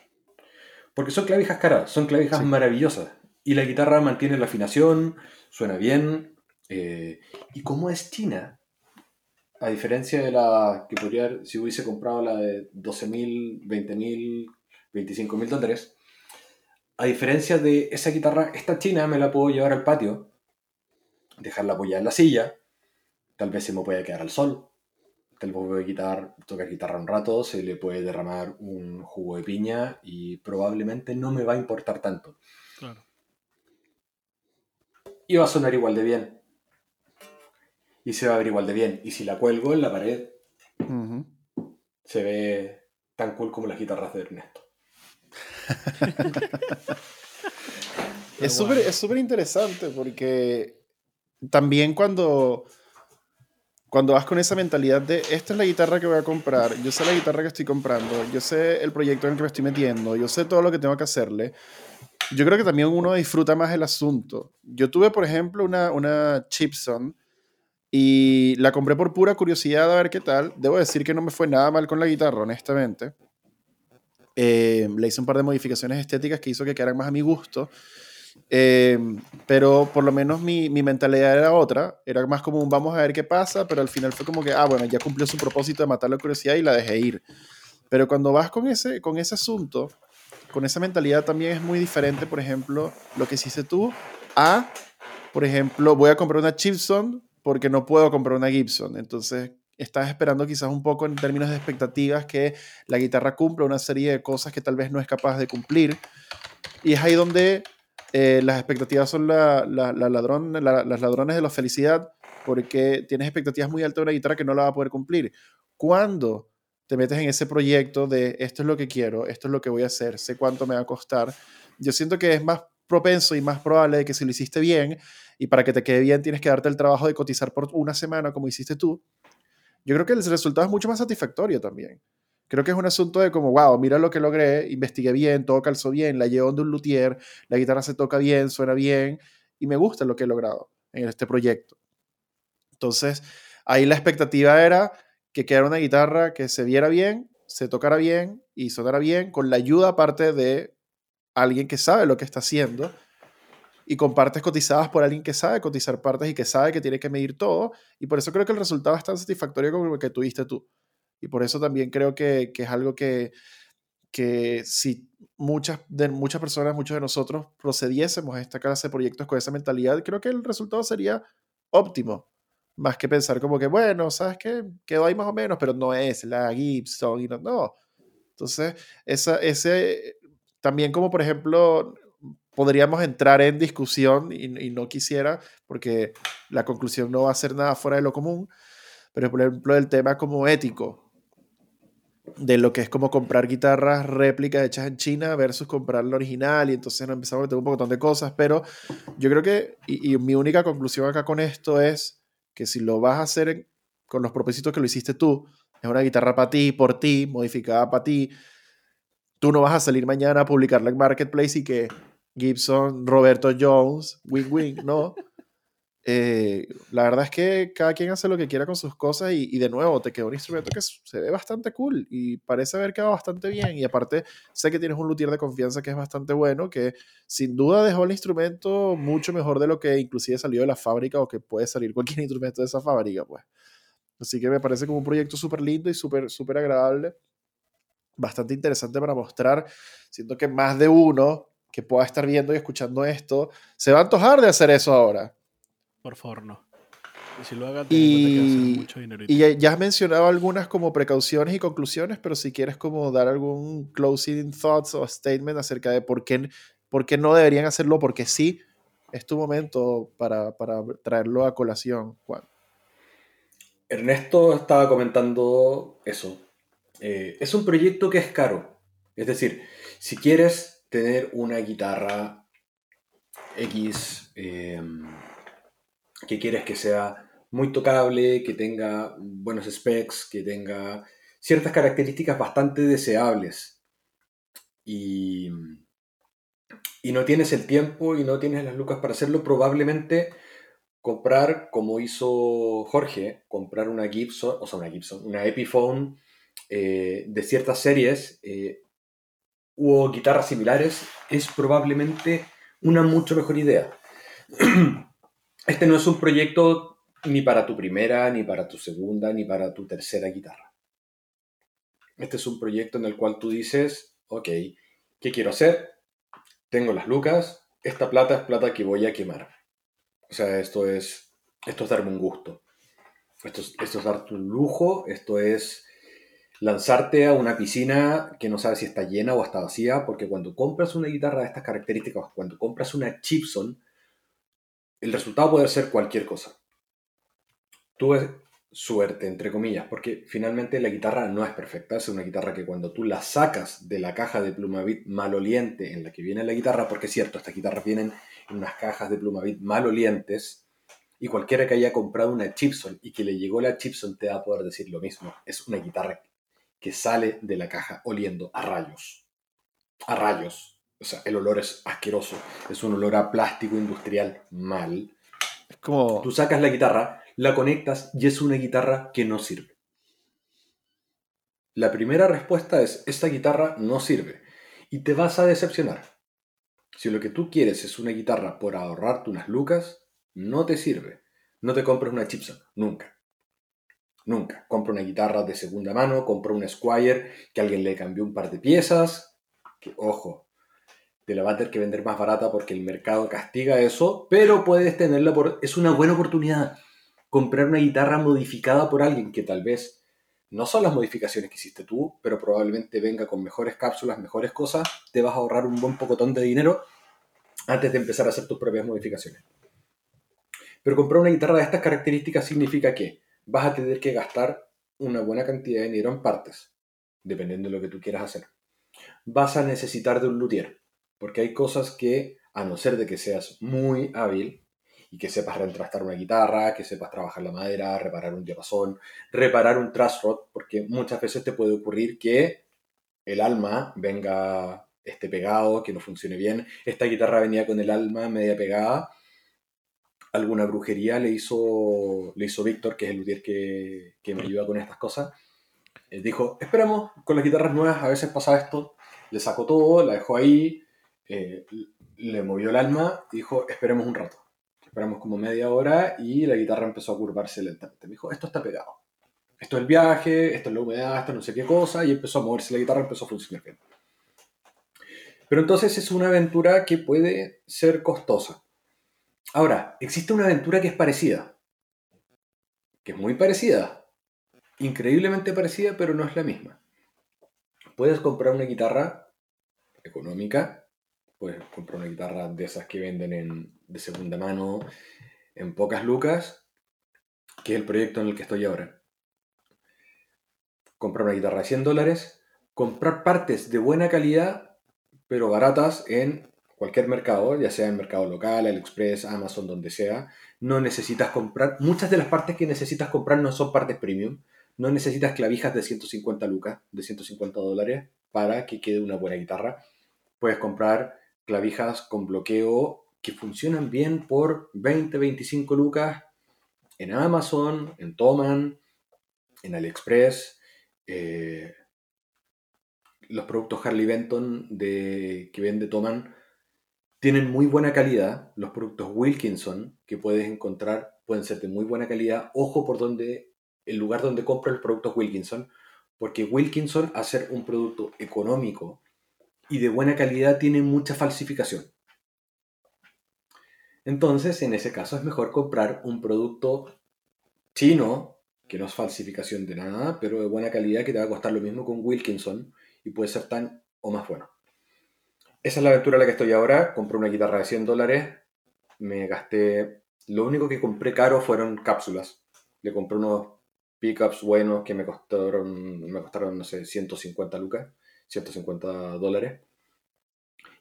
Porque son clavijas caras, son clavijas Sí. maravillosas. Y la guitarra mantiene la afinación, suena bien. eh, y como es china, a diferencia de la que podría haber, si hubiese comprado la de 12.000, 20.000, 25.000 dólares, a diferencia de esa guitarra, esta china me la puedo llevar al patio, dejarla apoyada en la silla, tal vez se me pueda quedar al sol, tal vez voy a quitar, tocar guitarra un rato, se le puede derramar un jugo de piña y probablemente no me va a importar tanto. Claro. Y va a sonar igual de bien. Y se va a ver igual de bien. Y si la cuelgo en la pared, se ve tan cool como las guitarras de Ernesto. Es súper es súper interesante porque también cuando, cuando vas con esa mentalidad de esta es la guitarra que voy a comprar, yo sé la guitarra que estoy comprando, yo sé el proyecto en el que me estoy metiendo, yo sé todo lo que tengo que hacerle, yo creo que también uno disfruta más el asunto. Yo tuve, por ejemplo, una, una Chipson y la compré por pura curiosidad a ver qué tal. Debo decir que no me fue nada mal con la guitarra, honestamente. Eh, le hice un par de modificaciones estéticas que hizo que quedaran más a mi gusto. Eh, pero por lo menos mi, mi mentalidad era otra. Era más como vamos a ver qué pasa, pero al final fue como que, ah, bueno, ya cumplió su propósito de matar la curiosidad y la dejé ir. Pero cuando vas con ese, con ese asunto, con esa mentalidad también es muy diferente, por ejemplo, lo que hiciste tú, a, por ejemplo, voy a comprar una Chipson porque no puedo comprar una Gibson. Entonces, estás esperando quizás un poco en términos de expectativas que la guitarra cumpla una serie de cosas que tal vez no es capaz de cumplir. Y es ahí donde eh, las expectativas son la, la- la ladrón, la- las ladrones de la felicidad, porque tienes expectativas muy altas de una guitarra que no la va a poder cumplir. Cuando te metes en ese proyecto de esto es lo que quiero, esto es lo que voy a hacer, sé cuánto me va a costar, yo siento que es más propenso y más probable que si lo hiciste bien y para que te quede bien tienes que darte el trabajo de cotizar por una semana como hiciste tú, yo creo que el resultado es mucho más satisfactorio también. Creo que es un asunto de como, wow, mira lo que logré, investigué bien, todo calzó bien, la llevo de un luthier, la guitarra se toca bien, suena bien y me gusta lo que he logrado en este proyecto. Entonces, ahí la expectativa era que quedara una guitarra que se viera bien, se tocara bien y sonara bien, con la ayuda aparte de alguien que sabe lo que está haciendo y con partes cotizadas por alguien que sabe cotizar partes y que sabe que tiene que medir todo. Y por eso creo que el resultado es tan satisfactorio como el que tuviste tú. Y por eso también creo que, que es algo que, que si muchas, de muchas personas, muchos de nosotros procediésemos a esta clase de proyectos con esa mentalidad, creo que el resultado sería óptimo. Más que pensar como que, bueno, ¿sabes qué? Quedó ahí más o menos, pero no es la Gibson y no. no. Entonces, esa, ese, también como por ejemplo, podríamos entrar en discusión y, y no quisiera, porque la conclusión no va a ser nada fuera de lo común, pero por ejemplo el tema como ético, de lo que es como comprar guitarras réplicas hechas en China versus comprar la original y entonces empezamos a meter un montón de cosas, pero yo creo que, y, mi única conclusión acá con esto es que si lo vas a hacer con los propósitos que lo hiciste tú, es una guitarra para ti, por ti, modificada para ti, tú no vas a salir mañana a publicarla en Marketplace y que Gibson, Roberto Jones, wing, ¿no? Eh, la verdad es que cada quien hace lo que quiera con sus cosas y, de nuevo te quedó un instrumento que se ve bastante cool y parece haber quedado bastante bien. Y aparte sé que tienes un luthier de confianza que es bastante bueno que sin duda dejó el instrumento mucho mejor de lo que inclusive salió de la fábrica o que puede salir cualquier instrumento de esa fábrica pues. Así que me parece como un proyecto súper lindo y súper súper agradable bastante interesante para mostrar. Siento que más de uno que pueda estar viendo y escuchando esto se va a antojar de hacer eso ahora por favor, no. Y si lo haga, y, mucho dinero. Y ya has mencionado algunas como precauciones y conclusiones, pero si quieres como dar algún closing thoughts o statement acerca de por qué, por qué no deberían hacerlo, porque sí, es tu momento para, para traerlo a colación, Juan. Ernesto estaba comentando eso. Eh, es un proyecto que es caro. Es decir, si quieres tener una guitarra X, eh, que quieres que sea muy tocable, que tenga buenos specs, que tenga ciertas características bastante deseables. Y, y no tienes el tiempo y no tienes las lucas para hacerlo, probablemente comprar, como hizo Jorge, comprar una Gibson, o sea, una Gibson, una Epiphone eh, de ciertas series eh, o guitarras similares es probablemente una mucho mejor idea. este no es un proyecto ni para tu primera, ni para tu segunda, ni para tu tercera guitarra. Este es un proyecto en el cual tú dices, ok, ¿qué quiero hacer? Tengo las lucas, esta plata es plata que voy a quemar. O sea, esto es, esto es darme un gusto. Esto es, esto es darte un lujo, esto es lanzarte a una piscina que no sabes si está llena o está vacía, porque cuando compras una guitarra de estas características, cuando compras una Chipson, el resultado puede ser cualquier cosa. Tuve suerte, entre comillas, porque finalmente la guitarra no es perfecta. Es una guitarra que cuando tú la sacas de la caja de Plumavit maloliente en la que viene la guitarra, porque es cierto, estas guitarras vienen en unas cajas de Plumavit malolientes, y cualquiera que haya comprado una Chipson y que le llegó la Chipson te va a poder decir lo mismo. Es una guitarra que sale de la caja oliendo a rayos. A rayos. O sea, el olor es asqueroso. Es un olor a plástico industrial mal. Es como... Tú sacas la guitarra, la conectas y es una guitarra que no sirve. La primera respuesta es, esta guitarra no sirve. Y te vas a decepcionar. Si lo que tú quieres es una guitarra por ahorrarte unas lucas, no te sirve. No te compres una Chipson, nunca. Nunca. Compra una guitarra de segunda mano, compra una Squire que alguien le cambió un par de piezas. Que, ojo, te la va a tener que vender más barata porque el mercado castiga eso, pero puedes tenerla por... Es una buena oportunidad comprar una guitarra modificada por alguien que tal vez no son las modificaciones que hiciste tú, pero probablemente venga con mejores cápsulas, mejores cosas, te vas a ahorrar un buen pocotón de dinero antes de empezar a hacer tus propias modificaciones. Pero comprar una guitarra de estas características significa que vas a tener que gastar una buena cantidad de dinero en partes, dependiendo de lo que tú quieras hacer. Vas a necesitar de un luthier porque hay cosas que, a no ser de que seas muy hábil y que sepas retrastar una guitarra, que sepas trabajar la madera, reparar un diapasón, reparar un truss rod, porque muchas veces te puede ocurrir que el alma venga esté pegado, que no funcione bien. Esta guitarra venía con el alma media pegada. Alguna brujería le hizo, le hizo Víctor, que es el luthier que, que me ayuda con estas cosas. Él dijo, esperemos, con las guitarras nuevas a veces pasa esto. Le sacó todo, la dejó ahí, eh, le movió el alma dijo, esperemos un rato. Esperamos como media hora y la guitarra empezó a curvarse lentamente. Me dijo, esto está pegado. Esto es el viaje, esto es la humedad, esto no sé qué cosa, y empezó a moverse la guitarra, empezó a funcionar bien. Pero entonces es una aventura que puede ser costosa. Ahora, existe una aventura que es parecida, que es muy parecida, increíblemente parecida, pero no es la misma. Puedes comprar una guitarra económica puedes comprar una guitarra de esas que venden en, de segunda mano en pocas lucas, que es el proyecto en el que estoy ahora. Comprar una guitarra de 100 dólares, comprar partes de buena calidad, pero baratas en cualquier mercado, ya sea en mercado local, AliExpress, Amazon, donde sea. No necesitas comprar, muchas de las partes que necesitas comprar no son partes premium. No necesitas clavijas de 150 lucas, de 150 dólares, para que quede una buena guitarra. Puedes comprar clavijas con bloqueo que funcionan bien por 20, 25 lucas en Amazon, en Toman, en AliExpress. Eh, los productos Harley Benton de, que vende Toman tienen muy buena calidad. Los productos Wilkinson que puedes encontrar pueden ser de muy buena calidad. Ojo por donde, el lugar donde compro los productos Wilkinson, porque Wilkinson, a ser un producto económico y de buena calidad, tiene mucha falsificación. Entonces, en ese caso es mejor comprar un producto chino, que no es falsificación de nada, pero de buena calidad, que te va a costar lo mismo con Wilkinson y puede ser tan o más bueno. Esa es la aventura en la que estoy ahora. Compré una guitarra de 100 dólares. Me gasté... Lo único que compré caro fueron cápsulas. Le compré unos pickups buenos que me costaron, me costaron, no sé, 150 lucas, 150 dólares.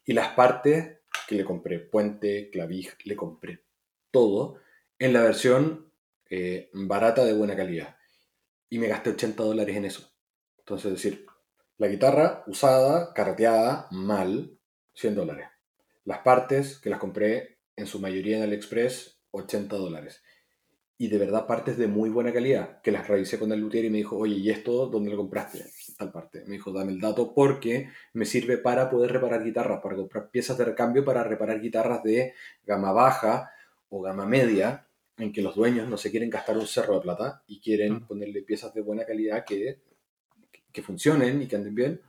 Y las partes que le compré, puente, clavija, le compré todo en la versión eh, barata de buena calidad. Y me gasté 80 dólares en eso. Entonces, es decir, la guitarra usada, carreteada, mal, 100 dólares. Las partes que las compré en su mayoría en AliExpress, 80 dólares y de verdad partes de muy buena calidad, que las revisé con el luthier y me dijo, oye, ¿y esto dónde lo compraste? Tal parte. Me dijo, dame el dato porque me sirve para poder reparar guitarras, para comprar piezas de recambio para reparar guitarras de gama baja o gama media, en que los dueños no se quieren gastar un cerro de plata y quieren ponerle piezas de buena calidad que, que funcionen y que anden bien.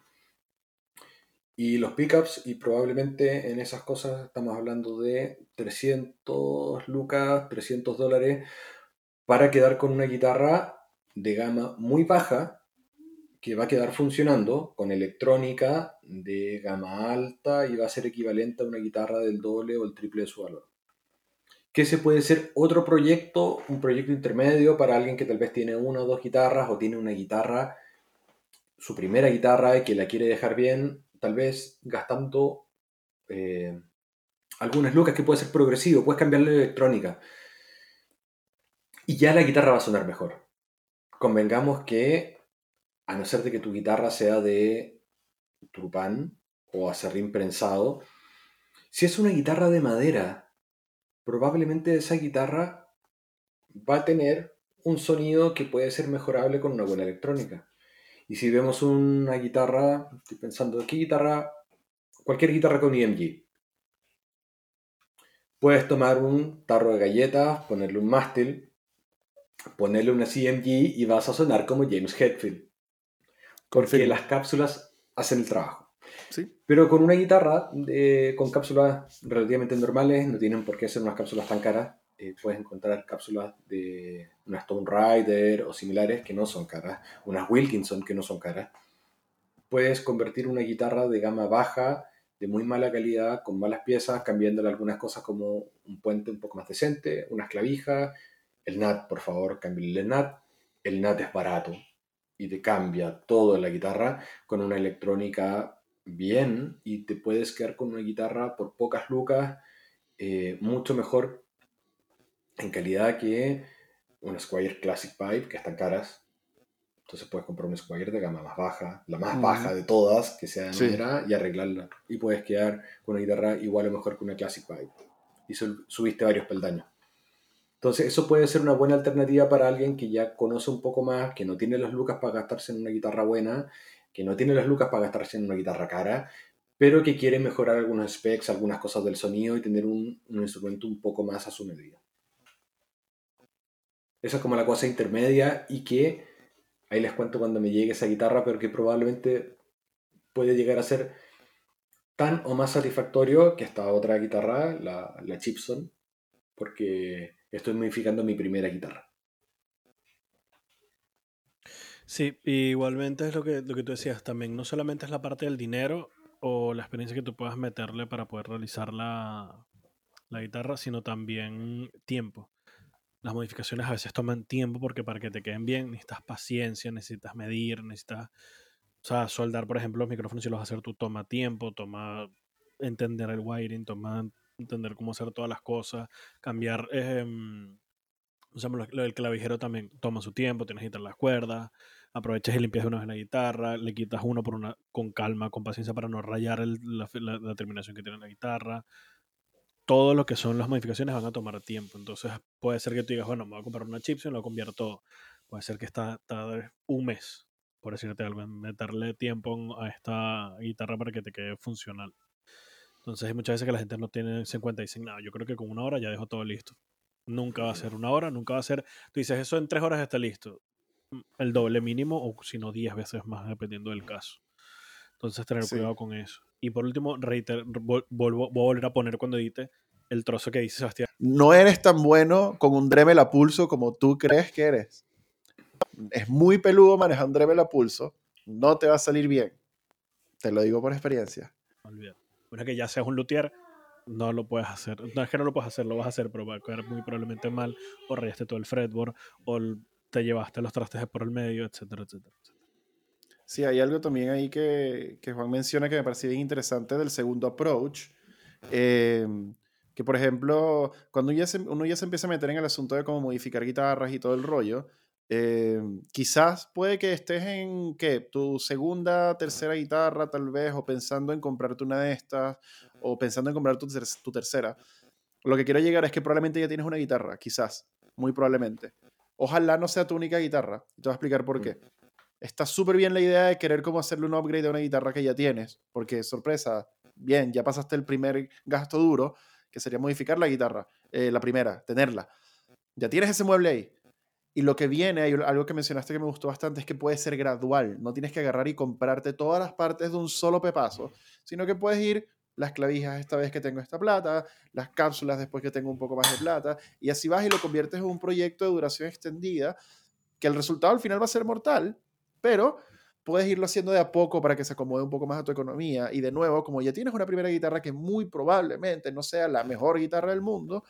Y los pickups, y probablemente en esas cosas estamos hablando de 300 lucas, 300 dólares para quedar con una guitarra de gama muy baja que va a quedar funcionando con electrónica de gama alta y va a ser equivalente a una guitarra del doble o el triple de su valor. Que se puede ser otro proyecto, un proyecto intermedio para alguien que tal vez tiene una o dos guitarras o tiene una guitarra, su primera guitarra y que la quiere dejar bien, tal vez gastando eh, algunas lucas que puede ser progresivo, puedes cambiarle la electrónica y ya la guitarra va a sonar mejor. Convengamos que, a no ser de que tu guitarra sea de turpán o acerrín prensado, si es una guitarra de madera, probablemente esa guitarra va a tener un sonido que puede ser mejorable con una buena electrónica. Y si vemos una guitarra, estoy pensando, ¿qué guitarra? Cualquier guitarra con EMG. Puedes tomar un tarro de galletas, ponerle un mástil, ponerle una CMG y vas a sonar como James Hetfield. Porque las cápsulas hacen el trabajo. ¿Sí? Pero con una guitarra con cápsulas relativamente normales, no tienen por qué ser unas cápsulas tan caras. Eh, puedes encontrar cápsulas de una Stone Rider o similares que no son caras, unas Wilkinson que no son caras. Puedes convertir una guitarra de gama baja, de muy mala calidad, con malas piezas, cambiándole algunas cosas como un puente un poco más decente, unas clavijas, el NAT, por favor, cambie el NAT. El NAT es barato y te cambia todo en la guitarra con una electrónica bien y te puedes quedar con una guitarra por pocas lucas eh, mucho mejor en calidad que una Squire Classic Pipe que están caras. Entonces puedes comprar una Squire de gama más baja la más baja de todas que sea de madera y arreglarla. Y puedes quedar con una guitarra igual o mejor que una Classic Pipe. Y subiste varios peldaños entonces, eso puede ser una buena alternativa para alguien que ya conoce un poco más, que no tiene las lucas para gastarse en una guitarra buena, que no tiene las lucas para gastarse en una guitarra cara, pero que quiere mejorar algunos specs, algunas cosas del sonido y tener un, instrumento un poco más a su medida. Esa es como la cosa intermedia y que ahí les cuento cuando me llegue esa guitarra, pero que probablemente puede llegar a ser tan o más satisfactorio que esta otra guitarra, la, la Chipson, porque estoy modificando mi primera guitarra. Sí, igualmente es lo que, lo que tú decías también, no solamente es la parte del dinero o la experiencia que tú puedas meterle para poder realizar la, la guitarra, sino también tiempo. Las modificaciones a veces toman tiempo porque para que te queden bien necesitas paciencia, necesitas medir, necesitas, o sea, soldar, por ejemplo, los micrófonos si los hacer tú toma tiempo, toma entender el wiring, toma entender cómo hacer todas las cosas, cambiar, eh, lo del clavijero también toma su tiempo, tienes que quitar las cuerdas, aprovechas y limpias de una vez la guitarra, le quitas uno por una, con calma, con paciencia para no rayar la, la, terminación que tiene la guitarra. Todo lo que son las modificaciones van a tomar tiempo. Entonces puede ser que tú digas, bueno, me voy a comprar una chipset y lo convierto todo. Puede ser que está, un mes, por decirte algo, meterle tiempo a esta guitarra para que te quede funcional. Entonces hay muchas veces que la gente no tiene en cuenta y dicen, no, yo creo que con una hora ya dejo todo listo. Nunca va a ser una hora, nunca va a ser. Tú dices, eso en tres horas está listo. Mm, el doble mínimo, o si no, diez veces más, dependiendo del caso. Entonces, tener cuidado con eso. Y por último, reiter, voy a volver a poner cuando edite el trozo que dice Sebastián. No eres tan bueno con un Dremel a pulso como tú crees que eres. Es muy peludo manejar un Dremel a pulso. No te va a salir bien. Te lo digo por experiencia. Una que ya seas un luthier, no lo puedes hacer. No es que no lo puedas hacer, lo vas a hacer, pero va a quedar muy probablemente mal, o rayaste todo el fretboard, o te llevaste los trastes por el medio, etcétera, etcétera, Sí, hay algo también ahí que, que, Juan menciona que me parece bien interesante del segundo approach. Em, que, por ejemplo, cuando ya uno ya se empieza a meter en el asunto de cómo modificar guitarras y todo el rollo, em, quizás puede que estés en ¿qué? tu segunda, tercera guitarra, tal vez, o pensando en comprarte una de estas, o pensando en comprar tu, tu tercera. Lo que quiero llegar es que probablemente ya tienes una guitarra, quizás, muy probablemente. Ojalá no sea tu única guitarra. te voy a explicar por qué. Está súper bien la idea de querer como hacerle un upgrade a una guitarra que ya tienes, porque sorpresa, bien, ya pasaste el primer gasto duro, que sería modificar la guitarra, eh, la primera, tenerla. Ya tienes ese mueble ahí. Y lo que viene, algo que mencionaste que me gustó bastante, es que puede ser gradual. No tienes que agarrar y comprarte todas las partes de un solo pepazo, sino que puedes ir las clavijas esta vez que tengo esta plata, las cápsulas después que tengo un poco más de plata, y así vas y lo conviertes en un proyecto de duración extendida, que el resultado al final va a ser mortal, pero puedes irlo haciendo de a poco para que se acomode un poco más a tu economía. Y de nuevo, como ya tienes una primera guitarra que muy probablemente no sea la mejor guitarra del mundo,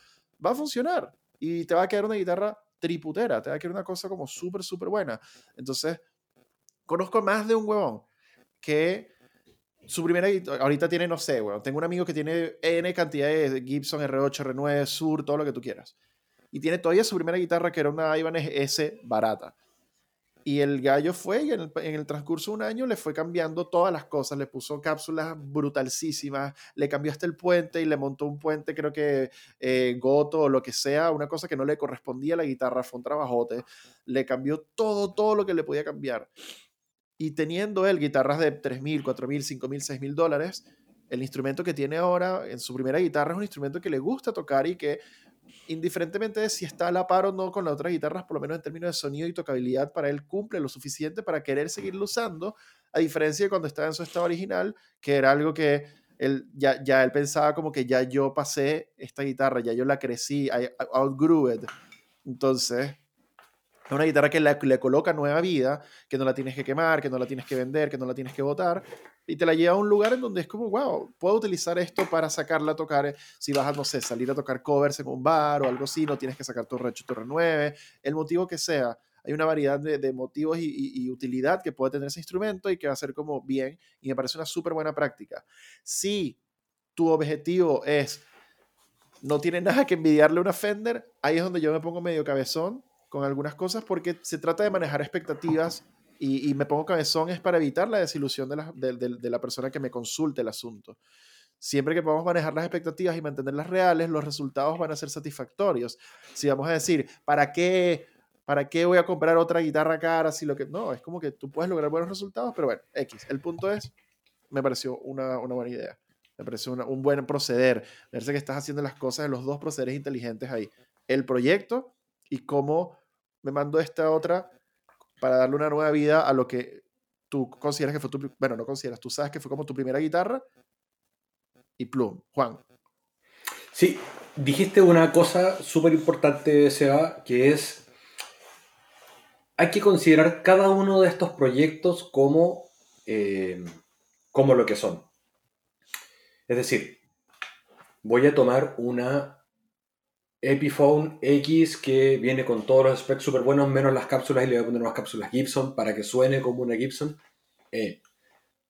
va a funcionar y te va a quedar una guitarra triputera, te va a quedar una cosa como súper, súper buena. Entonces, conozco más de un huevón que su primera ahorita tiene, no sé, tengo un amigo que tiene N cantidad de Gibson R8, R9, Sur, todo lo que tú quieras. Y tiene todavía su primera guitarra que era una Ibanez S barata. Y el gallo fue y en el, transcurso de un año le fue cambiando todas las cosas, le puso cápsulas brutalísimas, le cambió hasta el puente y le montó un puente, creo que eh, Goto o lo que sea, una cosa que no le correspondía a la guitarra, fue un trabajote, le cambió todo, todo lo que le podía cambiar. Y teniendo él guitarras de 3.000, 4.000, 5.000, 6.000 dólares, el instrumento que tiene ahora en su primera guitarra es un instrumento que le gusta tocar y que, indiferentemente de si está a la par o no con las otras guitarras, por lo menos en términos de sonido y tocabilidad, para él cumple lo suficiente para querer seguirlo usando, a diferencia de cuando estaba en su estado original, que era algo que él, ya, ya él pensaba como que ya yo pasé esta guitarra, ya yo la crecí, I, outgrew it. Entonces, es una guitarra que le, le, coloca nueva vida, que no la tienes que quemar, que no la tienes que vender, que no la tienes que botar, y te la lleva a un lugar en donde es como, wow, puedo utilizar esto para sacarla a tocar, eh, si vas a, no sé, salir a tocar covers en un bar o algo así, no tienes que sacar tu R8, tu R9, el motivo que sea. Hay una variedad de, de motivos y, y, utilidad que puede tener ese instrumento y que va a ser como bien, y me parece una súper buena práctica. Si tu objetivo es, no tiene nada que envidiarle a una Fender, ahí es donde yo me pongo medio cabezón, con algunas cosas porque se trata de manejar expectativas y, me pongo cabezón es para evitar la desilusión de la, de, la, persona que me consulte el asunto. Siempre que podamos manejar las expectativas y mantenerlas reales, los resultados van a ser satisfactorios. Si vamos a decir, ¿para qué, ¿para qué voy a comprar otra guitarra cara? Si lo que, no, es como que tú puedes lograr buenos resultados, pero bueno, X. El punto es, me pareció una, una buena idea. Me pareció un buen proceder. Verse que estás haciendo las cosas de los dos procederes inteligentes ahí. El proyecto y cómo me mando esta otra para darle una nueva vida a lo que tú consideras que fue tu, bueno, no consideras, tú sabes que fue como tu primera guitarra y plum, Juan. Sí, dijiste una cosa súper importante, Seba, que es, hay que considerar cada uno de estos proyectos como, eh, como lo que son. Es decir, voy a tomar una Epiphone X que viene con todos los specs súper buenos, menos las cápsulas, y le voy a poner unas cápsulas Gibson para que suene como una Gibson. Eh,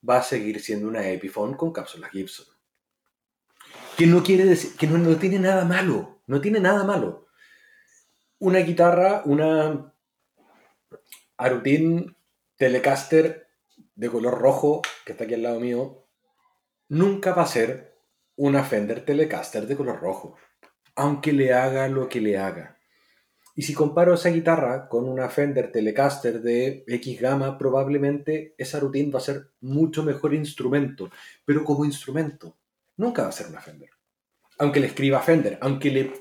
va a seguir siendo una Epiphone con cápsulas Gibson. Que no quiere decir, que no, tiene nada malo, no tiene nada malo. Una guitarra, una Arutin Telecaster de color rojo, que está aquí al lado mío, nunca va a ser una Fender Telecaster de color rojo, aunque le haga lo que le haga. Y si comparo esa guitarra con una Fender Telecaster de X gama, probablemente esa routine va a ser mucho mejor instrumento, pero como instrumento, nunca va a ser una Fender. Aunque le escriba Fender, aunque le,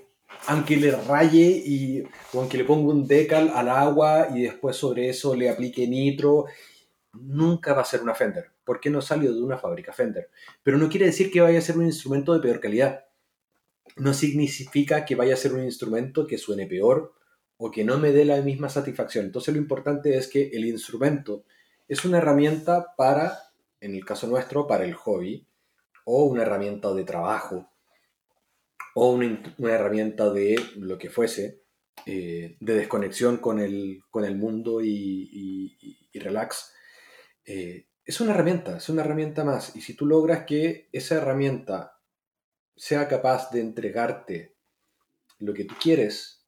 aunque le raye y, o aunque le ponga un decal al agua y después sobre eso le aplique nitro, nunca va a ser una Fender, porque no salió de una fábrica Fender. Pero no quiere decir que vaya a ser un instrumento de peor calidad. No significa que vaya a ser un instrumento que suene peor o que no me dé la misma satisfacción. Entonces lo importante es que el instrumento es una herramienta para, en el caso nuestro, para el hobby, o una herramienta de trabajo, o una, herramienta de lo que fuese, eh, de desconexión con el, con el mundo y, relax. Eh, es una herramienta, es una herramienta más. Y si tú logras que esa herramienta sea capaz de entregarte lo que tú quieres,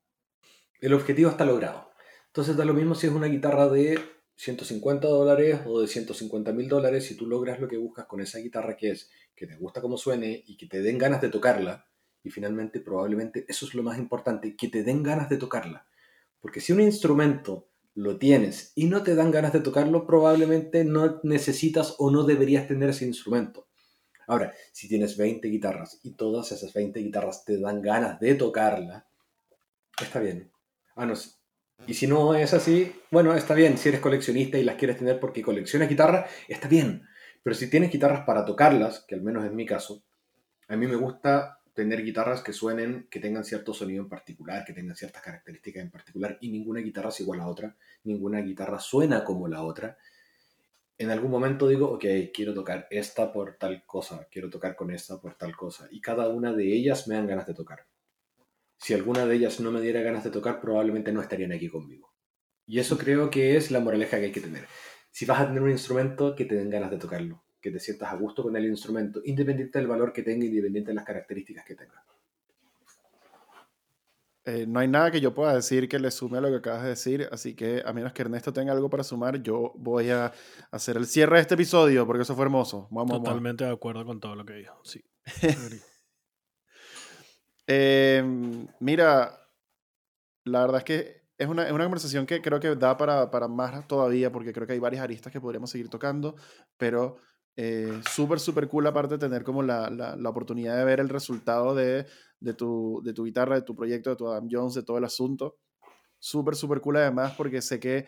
el objetivo está logrado. Entonces da lo mismo si es una guitarra de 150 dólares o de 150 mil dólares, si tú logras lo que buscas con esa guitarra que es que te gusta cómo suene y que te den ganas de tocarla, y finalmente probablemente eso es lo más importante, que te den ganas de tocarla. Porque si un instrumento lo tienes y no te dan ganas de tocarlo, probablemente no necesitas o no deberías tener ese instrumento. Ahora, si tienes 20 guitarras y todas esas 20 guitarras te dan ganas de tocarla, está bien. Ah, y si no es así, bueno, está bien. Si eres coleccionista y las quieres tener porque coleccionas guitarras, está bien. Pero si tienes guitarras para tocarlas, que al menos es mi caso, a mí me gusta tener guitarras que suenen, que tengan cierto sonido en particular, que tengan ciertas características en particular, y ninguna guitarra es igual a otra, ninguna guitarra suena como la otra. En algún momento digo, ok, quiero tocar esta por tal cosa, quiero tocar con esta por tal cosa, y cada una de ellas me dan ganas de tocar si alguna de ellas no me diera ganas de tocar, probablemente no estarían aquí conmigo. Y eso creo que es la moraleja que hay que tener. Si vas a tener un instrumento, que te den ganas de tocarlo, que te sientas a gusto con el instrumento, independiente del valor que tenga, independiente de las características que tenga. Eh, no hay nada que yo pueda decir que le sume a lo que acabas de decir, así que a menos que Ernesto tenga algo para sumar, yo voy a hacer el cierre de este episodio porque eso fue hermoso. Totalmente de acuerdo con todo lo que dijo, sí. Em, mira, la verdad es que es una, es una conversación que creo que da para, para, más todavía, porque creo que hay varias aristas que podríamos seguir tocando, pero eh, súper, súper cool aparte de tener como la, la, la, oportunidad de ver el resultado de, de, tu, de tu guitarra, de tu proyecto, de tu Adam Jones, de todo el asunto. Súper, súper cool además porque sé que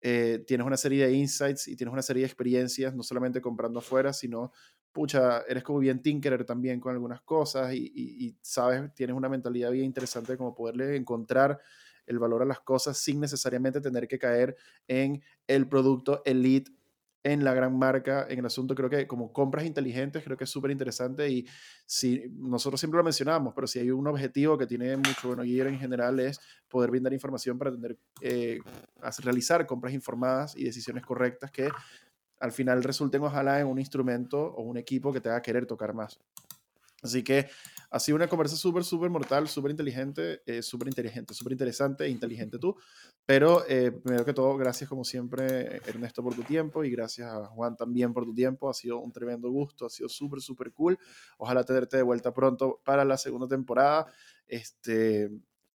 eh, tienes una serie de insights y tienes una serie de experiencias, no solamente comprando afuera, sino pucha, eres como bien tinkerer también con algunas cosas y, sabes, tienes una mentalidad bien interesante como poderle encontrar el valor a las cosas sin necesariamente tener que caer en el producto elite en la gran marca, en el asunto, creo que como compras inteligentes, creo que es súper interesante y si nosotros siempre lo mencionamos, pero si hay un objetivo que tiene mucho bueno guía en general es poder brindar información para tener, eh, realizar compras informadas y decisiones correctas que al final resulten ojalá en un instrumento o un equipo que te haga querer tocar más. Así que ha sido una conversa súper, súper mortal, súper inteligente, eh, súper inteligente, súper interesante e inteligente tú. Pero eh, primero que todo, gracias como siempre, Ernesto, por tu tiempo y gracias a Juan también por tu tiempo. Ha sido un tremendo gusto, ha sido súper, súper cool. Ojalá tenerte de vuelta pronto para la segunda temporada. Este,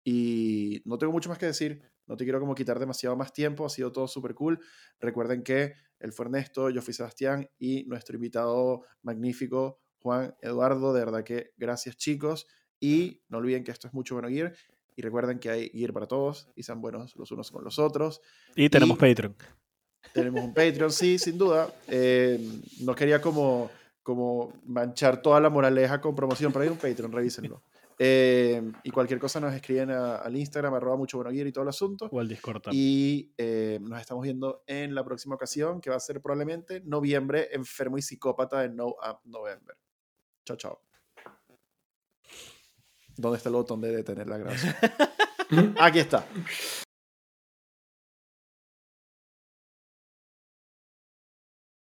y no tengo mucho más que decir. No te quiero como quitar demasiado más tiempo, ha sido todo súper cool. Recuerden que él fue Ernesto, yo fui Sebastián y nuestro invitado magnífico, Juan Eduardo. De verdad que gracias chicos y no olviden que esto es mucho bueno gear y recuerden que hay gear para todos y sean buenos los unos con los otros. Y tenemos Patreon. Tenemos un Patreon, sí, sin duda. Eh, no quería como, como manchar toda la moraleja con promoción, pero hay un Patreon, revísenlo. Eh, y cualquier cosa nos escriben al Instagram, arroba mucho bueno y todo el asunto. O al Discord Y eh, nos estamos viendo en la próxima ocasión, que va a ser probablemente noviembre, enfermo y psicópata de No Up November. Chao, chao. ¿Dónde está el botón de detener la grabación? Aquí está.